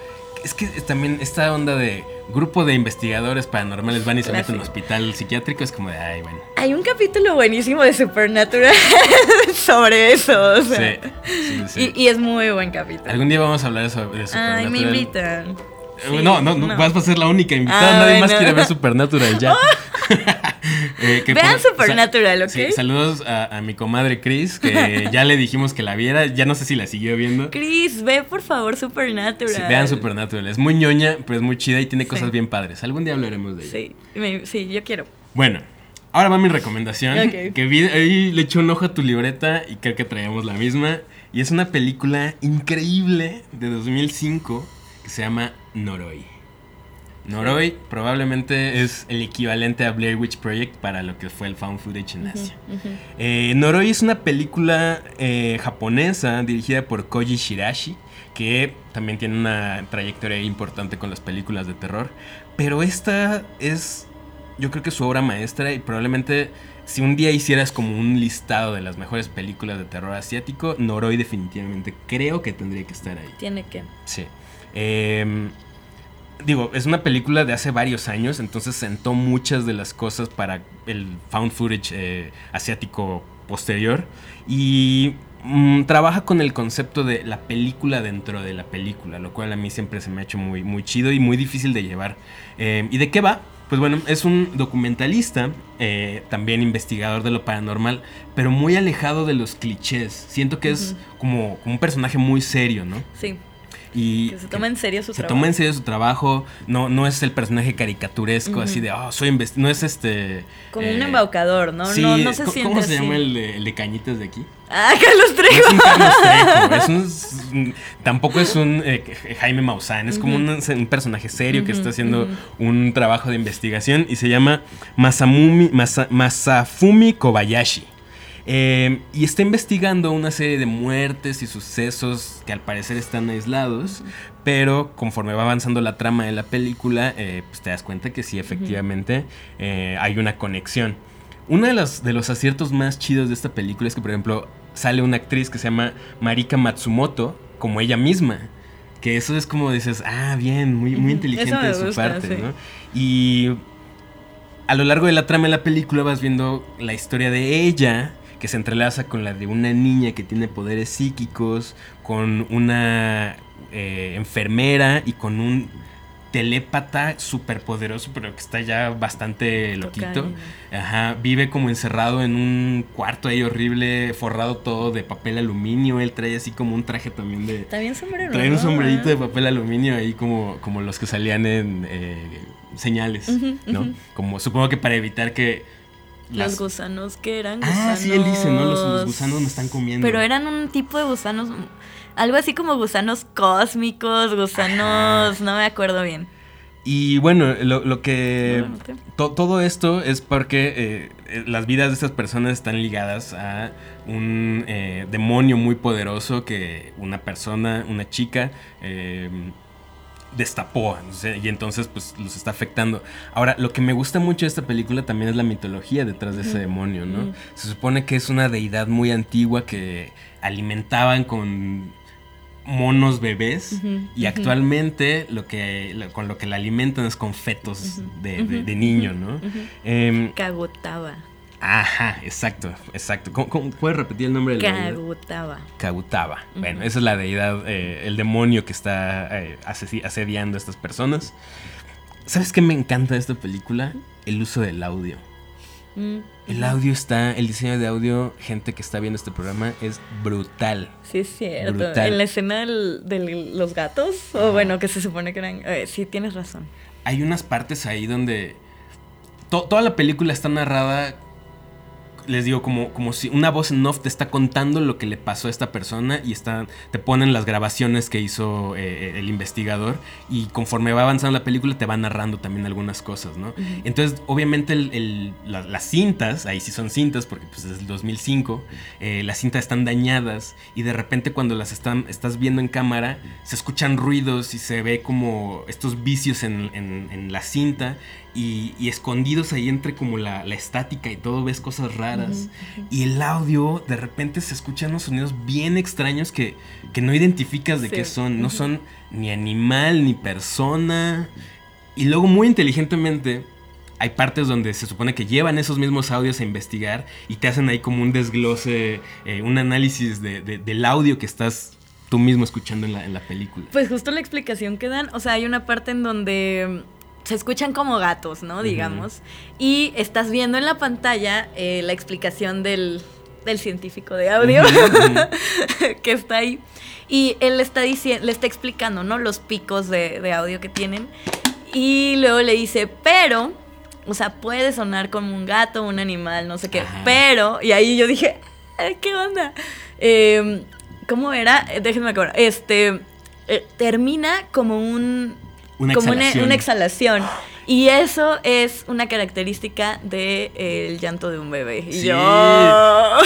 Es que también esta onda de grupo de investigadores paranormales van y se meten en un hospital psiquiátrico es como de, ay, bueno. Hay un capítulo buenísimo de Supernatural sobre eso. sí, sí, sí. Y, es muy buen capítulo. Algún día vamos a hablar de, Supernatural. Ay, me invitan. No, no, no, vas a ser la única invitada. Ah, Nadie más quiere ver Supernatural ya. eh, Vean Supernatural, ¿ok? Sí, saludos a, mi comadre Chris, que ya le dijimos que la viera. Ya no sé si la siguió viendo. Chris, ve por favor Supernatural. Sí, vean Supernatural. Es muy ñoña, pero es muy chida y tiene cosas bien padres. Algún día hablaremos de ella. Sí, sí, yo quiero. Bueno, ahora va mi recomendación. Que vi, ahí le eché un ojo a tu libreta y creo que traíamos la misma. Y es una película increíble de 2005 que se llama Noroi. Noroi probablemente es el equivalente a Blair Witch Project para lo que fue el found footage en Asia. Eh, Noroi es una película eh, japonesa dirigida por Koji Shirashi, que también tiene una trayectoria importante con las películas de terror. Pero esta es, yo creo que su obra maestra y probablemente si un día hicieras como un listado de las mejores películas de terror asiático, Noroi definitivamente creo que tendría que estar ahí. Tiene que. Sí. Eh, digo, es una película de hace varios años, entonces sentó muchas de las cosas para el found footage eh, asiático posterior y mm, trabaja con el concepto de la película dentro de la película, lo cual a mí siempre se me ha hecho muy, muy chido y muy difícil de llevar. Eh, ¿Y de qué va? Pues bueno, es un documentalista, eh, también investigador de lo paranormal, pero muy alejado de los clichés. Siento que es como, como, un personaje muy serio, ¿no? Sí. Y que se toma en serio su trabajo. Se toma en serio su trabajo. No, no es el personaje caricaturesco, así de, oh, soy No es este. Como un eh, embaucador, ¿no? no, no se ¿Cómo se llama el de, el de, cañitas de aquí? Ah, Carlos Trejo. Es un Carlos Trejo. Es un, tampoco es un eh, Jaime Maussan. Es como un, personaje serio que está haciendo un trabajo de investigación y se llama Masamumi, Masafumi Kobayashi. Eh, y está investigando una serie de muertes y sucesos que al parecer están aislados, pero conforme va avanzando la trama de la película, eh, pues te das cuenta que sí, efectivamente, eh, hay una conexión. Uno de los, de los aciertos más chidos de esta película es que, por ejemplo, sale una actriz que se llama Marika Matsumoto, como ella misma. Que eso es como dices, ah, bien, muy, muy inteligente de su parte, ¿no? Y a lo largo de la trama de la película vas viendo la historia de ella que se entrelaza con la de una niña que tiene poderes psíquicos, con una eh, enfermera y con un telépata súper poderoso, pero que está ya bastante loquito. Ajá, vive como encerrado en un cuarto ahí horrible, forrado todo de papel aluminio. Él trae así como un traje también de. También sombrero. Trae un sombrerito de papel aluminio ahí como, como los que salían en eh, señales, ¿no? Como supongo que para evitar que los gusanos que eran gusanos. Ah, sí, él dice, ¿no? Los, gusanos me están comiendo. Pero eran un tipo de gusanos, algo así como gusanos cósmicos, gusanos, no me acuerdo bien. Y bueno, lo, que... todo esto es porque eh, eh, las vidas de estas personas están ligadas a un eh, demonio muy poderoso que una persona, una chica, destapó y entonces pues los está afectando. Ahora, lo que me gusta mucho de esta película también es la mitología detrás de ese demonio, ¿no? Se supone que es una deidad muy antigua que alimentaban con monos bebés y actualmente lo que con lo que la alimentan es con fetos de, niño, ¿no? Eh, Cagotaba. Ajá, exacto, exacto. puedes repetir el nombre de la Kagutaba. Kagutaba. Bueno, esa es la deidad, eh, el demonio que está eh, asediando a estas personas. ¿Sabes qué me encanta de esta película? El uso del audio. Mm, el audio está, el diseño de audio, gente que está viendo este programa, es brutal. Sí, es cierto. En la escena de los gatos, o bueno, que se supone que eran... Eh, sí, tienes razón. Hay unas partes ahí donde toda la película está narrada les digo, como, como si una voz en off te está contando lo que le pasó a esta persona y está, te ponen las grabaciones que hizo eh, el investigador y conforme va avanzando la película te va narrando también algunas cosas, ¿no? Entonces, obviamente las cintas, ahí sí son cintas porque pues desde el 2005, eh, las cintas están dañadas y de repente cuando las están, estás viendo en cámara se escuchan ruidos y se ve como estos vicios en, en la cinta y, escondidos ahí entre como la, estática y todo ves cosas raras. Y el audio, de repente se escuchan unos sonidos bien extraños que, no identificas de qué son. No son ni animal ni persona. Y luego muy inteligentemente hay partes donde se supone que llevan esos mismos audios a investigar y te hacen ahí como un desglose, eh, un análisis del audio que estás tú mismo escuchando en la, en la película. Pues justo la explicación que dan, o sea, hay una parte en donde se escuchan como gatos, ¿no? Digamos. Y estás viendo en la pantalla eh, la explicación del, científico de audio que está ahí. Y él le está, diciendo, le está explicando, ¿no? Los picos de, audio que tienen. Y luego le dice, pero, o sea, puede sonar como un gato, un animal, no sé qué, pero, y ahí yo dije, ¿qué onda? Em, ¿Cómo era? Déjenme acordar. Este, eh, termina como un una como exhalación. Una, exhalación. Y eso es una característica del de, llanto de un bebé. Y yo...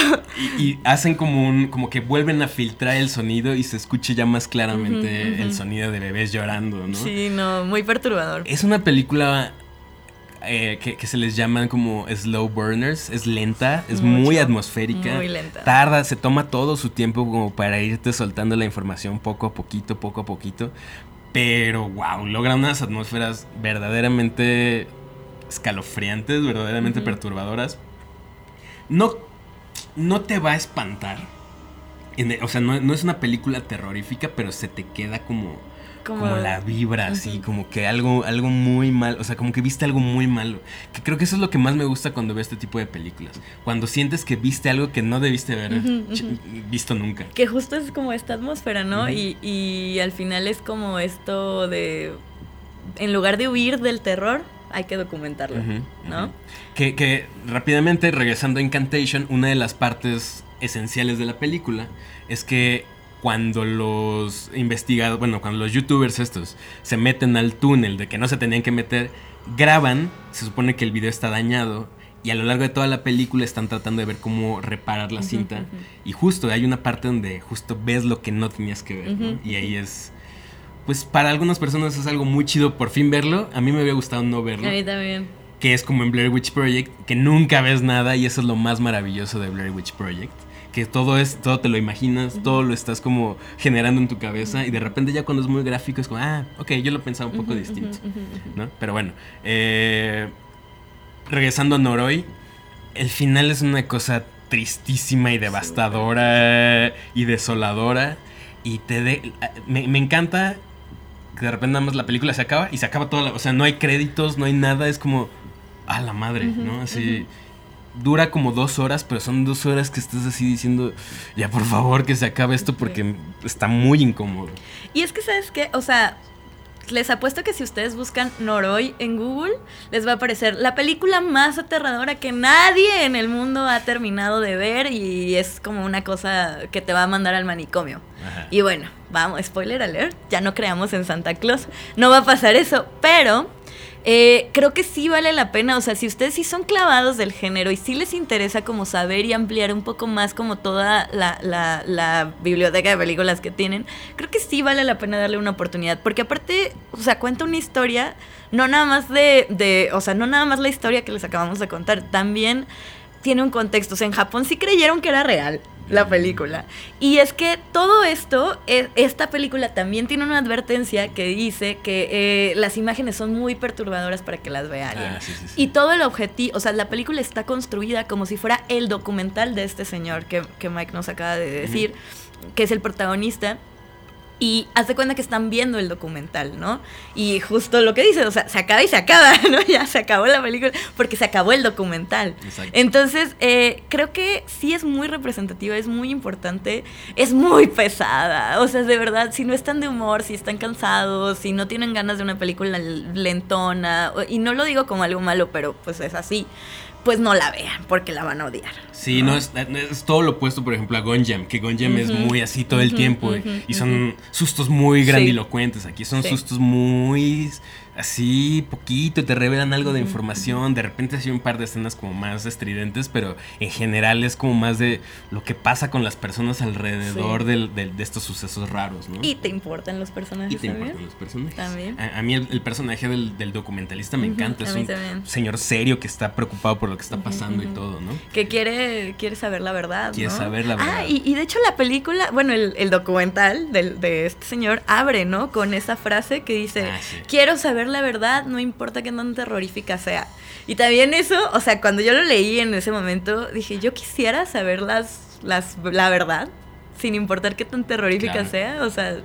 Y, hacen como un. como que vuelven a filtrar el sonido y se escuche ya más claramente el sonido de bebés llorando, ¿no? Sí, no, muy perturbador. Es una película. Eh, que, se les llaman como slow burners, es lenta, es muy atmosférica, muy lenta. tarda, se toma todo su tiempo como para irte soltando la información poco a poquito, poco a poquito, pero, wow, logran unas atmósferas verdaderamente escalofriantes, verdaderamente perturbadoras. No, no te va a espantar. o sea, no, no, es una película terrorífica, pero se te queda como como, la vibra, así, como que algo, algo muy mal, o sea, como que viste algo muy malo. Que creo que eso es lo que más me gusta cuando veo este tipo de películas. Cuando sientes que viste algo que no debiste haber visto nunca. Que justo es como esta atmósfera, ¿no? y, y al final es como esto de, en lugar de huir del terror, hay que documentarlo, ¿no? Que, que rápidamente, regresando a Incantation, una de las partes esenciales de la película es que cuando los investigadores, bueno, cuando los youtubers estos se meten al túnel de que no se tenían que meter, graban, se supone que el video está dañado y a lo largo de toda la película están tratando de ver cómo reparar la cinta y justo hay una parte donde justo ves lo que no tenías que ver y ahí es pues para algunas personas es algo muy chido por fin verlo, a mí me había gustado no verlo. A mí también. Que es como en Blair Witch Project, que nunca ves nada y eso es lo más maravilloso de Blair Witch Project que todo es, todo te lo imaginas, todo lo estás como generando en tu cabeza y de repente ya cuando es muy gráfico es como, ah, ok, yo lo pensaba un poco distinto, ¿no? Pero bueno, eh, regresando a Noroi, el final es una cosa tristísima y devastadora y desoladora y te de, me, me encanta que de repente nada más la película se acaba y se acaba toda la, o sea, no hay créditos, no hay nada, es como, a la madre, ¿no? Así dura como dos horas, pero son dos horas que estás así diciendo, ya por favor que se acabe esto porque está muy incómodo. Y es que, ¿sabes qué? O sea, les apuesto que si ustedes buscan Noroi en Google, les va a aparecer la película más aterradora que nadie en el mundo ha terminado de ver y es como una cosa que te va a mandar al manicomio. Y bueno, vamos, spoiler alert, ya no creamos en Santa Claus, no va a pasar eso, pero eh, creo que sí vale la pena, o sea, si ustedes sí son clavados del género y sí les interesa como saber y ampliar un poco más como toda la, biblioteca de películas que tienen, creo que sí vale la pena darle una oportunidad, porque aparte, o sea, cuenta una historia, no nada más de, de o sea, no nada más la historia que les acabamos de contar, también tiene un contexto, o sea, en Japón sí creyeron que era real la película. Y es que todo esto, e, esta película también tiene una advertencia que dice que eh, las imágenes son muy perturbadoras para que las vea alguien. Ah, y todo el objetivo, o sea, la película está construida como si fuera el documental de este señor que, Mike nos acaba de decir, que es el protagonista. Y hace cuenta que están viendo el documental, ¿no? Y justo lo que dice, o sea, se acaba y se acaba, ¿no? Ya se acabó la película porque se acabó el documental. Entonces, eh, creo que sí es muy representativa, es muy importante, es muy pesada. O sea, de verdad, si no están de humor, si están cansados, si no tienen ganas de una película lentona, y no lo digo como algo malo, pero pues es así pues no la vean, porque la van a odiar. Sí, no, es, es, todo lo opuesto, por ejemplo, a Gonjam, que Gonjam es muy así todo el tiempo y son sustos muy grandilocuentes. Aquí son sustos muy así poquito, te revelan algo de información, de repente hay un par de escenas como más estridentes, pero en general es como más de lo que pasa con las personas alrededor de estos sucesos raros, ¿no? Y te importan los personajes. Y te importan los personajes. También. A, mí el, personaje del, documentalista me encanta, es un señor serio que está preocupado por lo que está pasando y todo, ¿no? Que quiere, quiere saber la verdad. Quiere saber la verdad. Ah, y, de hecho la película, bueno, el, documental de este señor abre, ¿no? Con esa frase que dice, ah, quiero saber la verdad, no importa qué tan terrorífica sea. Y también eso, o sea, cuando yo lo leí en ese momento, dije, yo quisiera saber las, las, la verdad, sin importar qué tan terrorífica sea. O sea,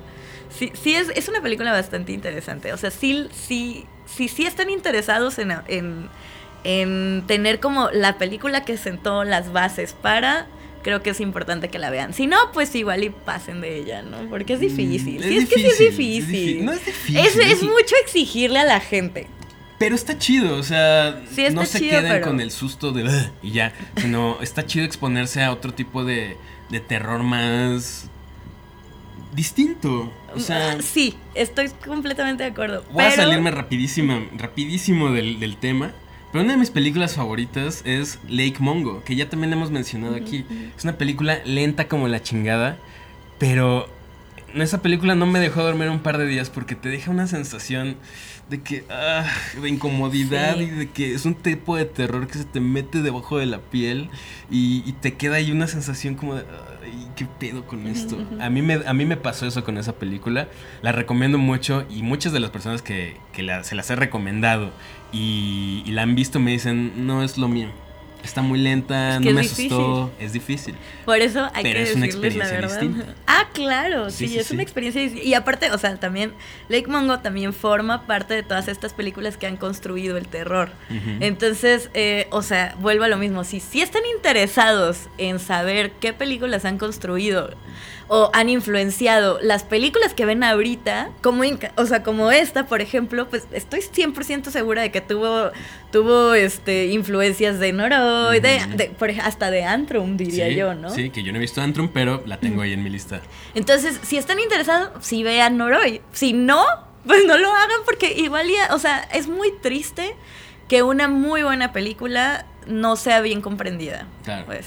sí, sí es, es, una película bastante interesante. O sea, sí, sí, sí, sí están interesados en, en, en tener como la película que sentó las bases para creo que es importante que la vean. Si no, pues igual y pasen de ella, ¿no? Porque es mm, difícil. sí, es que sí es difícil. No es difícil. Es, mucho exigirle a la gente. Pero está chido, o sea, no se queden con el susto de y ya, sino está chido exponerse a otro tipo de, de terror más distinto. O sea, ah, sí, estoy completamente de acuerdo. Voy a salirme rapidísimo, rapidísimo del, del tema. Pero una de mis películas favoritas es Lake Mongo, que ya también hemos mencionado aquí. Es una película lenta como la chingada, pero esa película no me dejó dormir un par de días porque te deja una sensación de que ah, de incomodidad y de que es un tipo de terror que se te mete debajo de la piel y, te queda ahí una sensación como de ay, qué pedo con esto. A mí me a mí me pasó eso con esa película. La recomiendo mucho y muchas de las personas que, se las he recomendado y, la han visto me dicen, no es lo mío. Está muy lenta, no me asustó, es difícil. Por eso hay que es una experiencia la Distinta. Ah, claro, sí, es una experiencia distinta. Y aparte, o sea, también Lake Mongo también forma parte de todas estas películas que han construido el terror. Entonces, eh, o sea, vuelvo a lo mismo. Si, si están interesados en saber qué películas han construido o han influenciado las películas que ven ahorita, como, o sea, como esta, por ejemplo, pues estoy 100% segura de que tuvo, tuvo este, influencias de De, hasta de Antrum, diría yo, ¿no? Sí, que yo no he visto Antrum, pero la tengo ahí en mi lista. Entonces, si están interesados, sí vean Noroy. Si no, pues no lo hagan porque igual ya, o sea, es muy triste que una muy buena película no sea bien comprendida. Claro. Pues.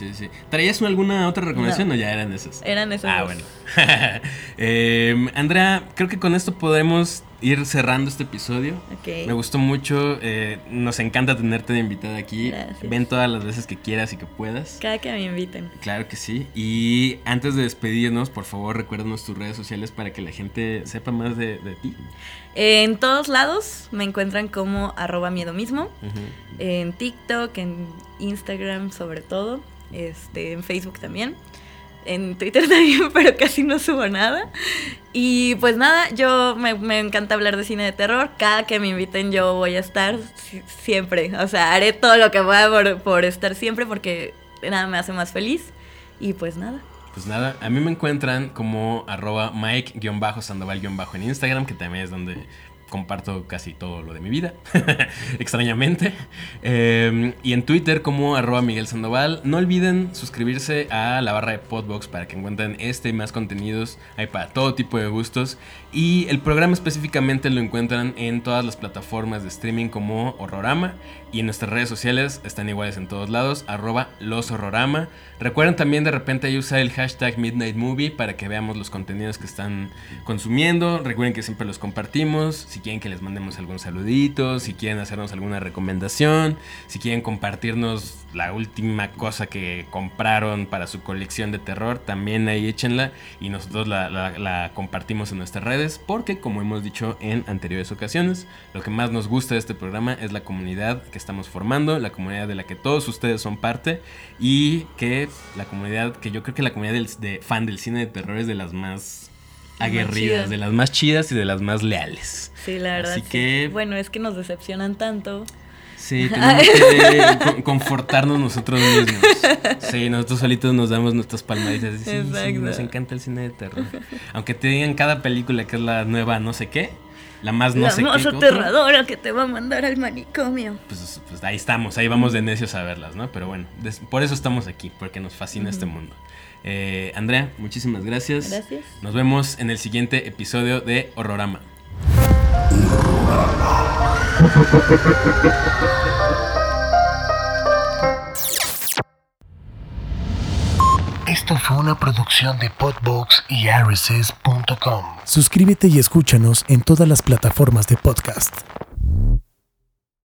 Sí, sí. ¿Traías alguna otra recomendación o ya eran esas? Eran esas. Ah, bueno. Em, Andrea, creo que con esto podemos ir cerrando este episodio. Me gustó mucho. Eh, nos encanta tenerte de invitada aquí. Ven todas las veces que quieras y que puedas. Cada que me inviten. Claro que sí. Y antes de despedirnos, por favor, recuérdanos tus redes sociales para que la gente sepa más de, ti. En todos lados me encuentran como arroba miedo mismo. En TikTok, en Instagram sobre todo este, en Facebook también, en Twitter también, pero casi no subo nada. Y pues nada, yo me, encanta hablar de cine de terror. Cada que me inviten yo voy a estar siempre. O sea, haré todo lo que pueda por, por estar siempre porque nada me hace más feliz. Y pues nada. Pues nada, a mí me encuentran como arroba Mike-Sandoval- en Instagram, que también es donde comparto casi todo lo de mi vida, extrañamente. Em, y en Twitter como arroba Miguel Sandoval. No olviden suscribirse a la barra de Podbox para que encuentren este y más contenidos. Hay para todo tipo de gustos. Y el programa específicamente lo encuentran en todas las plataformas de streaming como Horrorama. Y en nuestras redes sociales están iguales en todos lados, arroba los horrorama. Recuerden también de repente usar el hashtag Midnight Movie para que veamos los contenidos que están consumiendo. Recuerden que siempre los compartimos. Quieren que les mandemos algún saludito, si quieren hacernos alguna recomendación, si quieren compartirnos la última cosa que compraron para su colección de terror, también ahí échenla y nosotros la, compartimos en nuestras redes porque como hemos dicho en anteriores ocasiones, lo que más nos gusta de este programa es la comunidad que estamos formando, la comunidad de la que todos ustedes son parte y que la comunidad, que yo creo que la comunidad de fan del cine de terror es de las más aguerridas, de las más chidas y de las más leales. Sí, la verdad. Así que... Bueno, es que nos decepcionan tanto. Sí, tenemos que confortarnos nosotros mismos. Sí, nosotros solitos nos damos nuestras palmaditas. Sí, nos encanta el cine de terror. Aunque te digan cada película que es la nueva no sé qué, la más no la sé más qué. aterradora que te va a mandar al manicomio. Pues, pues ahí estamos, ahí vamos de necios a verlas, ¿no? Pero bueno, por eso estamos aquí, porque nos fascina este mundo. Eh, Andrea, muchísimas gracias. Gracias. Nos vemos en el siguiente episodio de Horrorama. Esto fue una producción de Podbox y RSS.com. Suscríbete y escúchanos en todas las plataformas de podcast.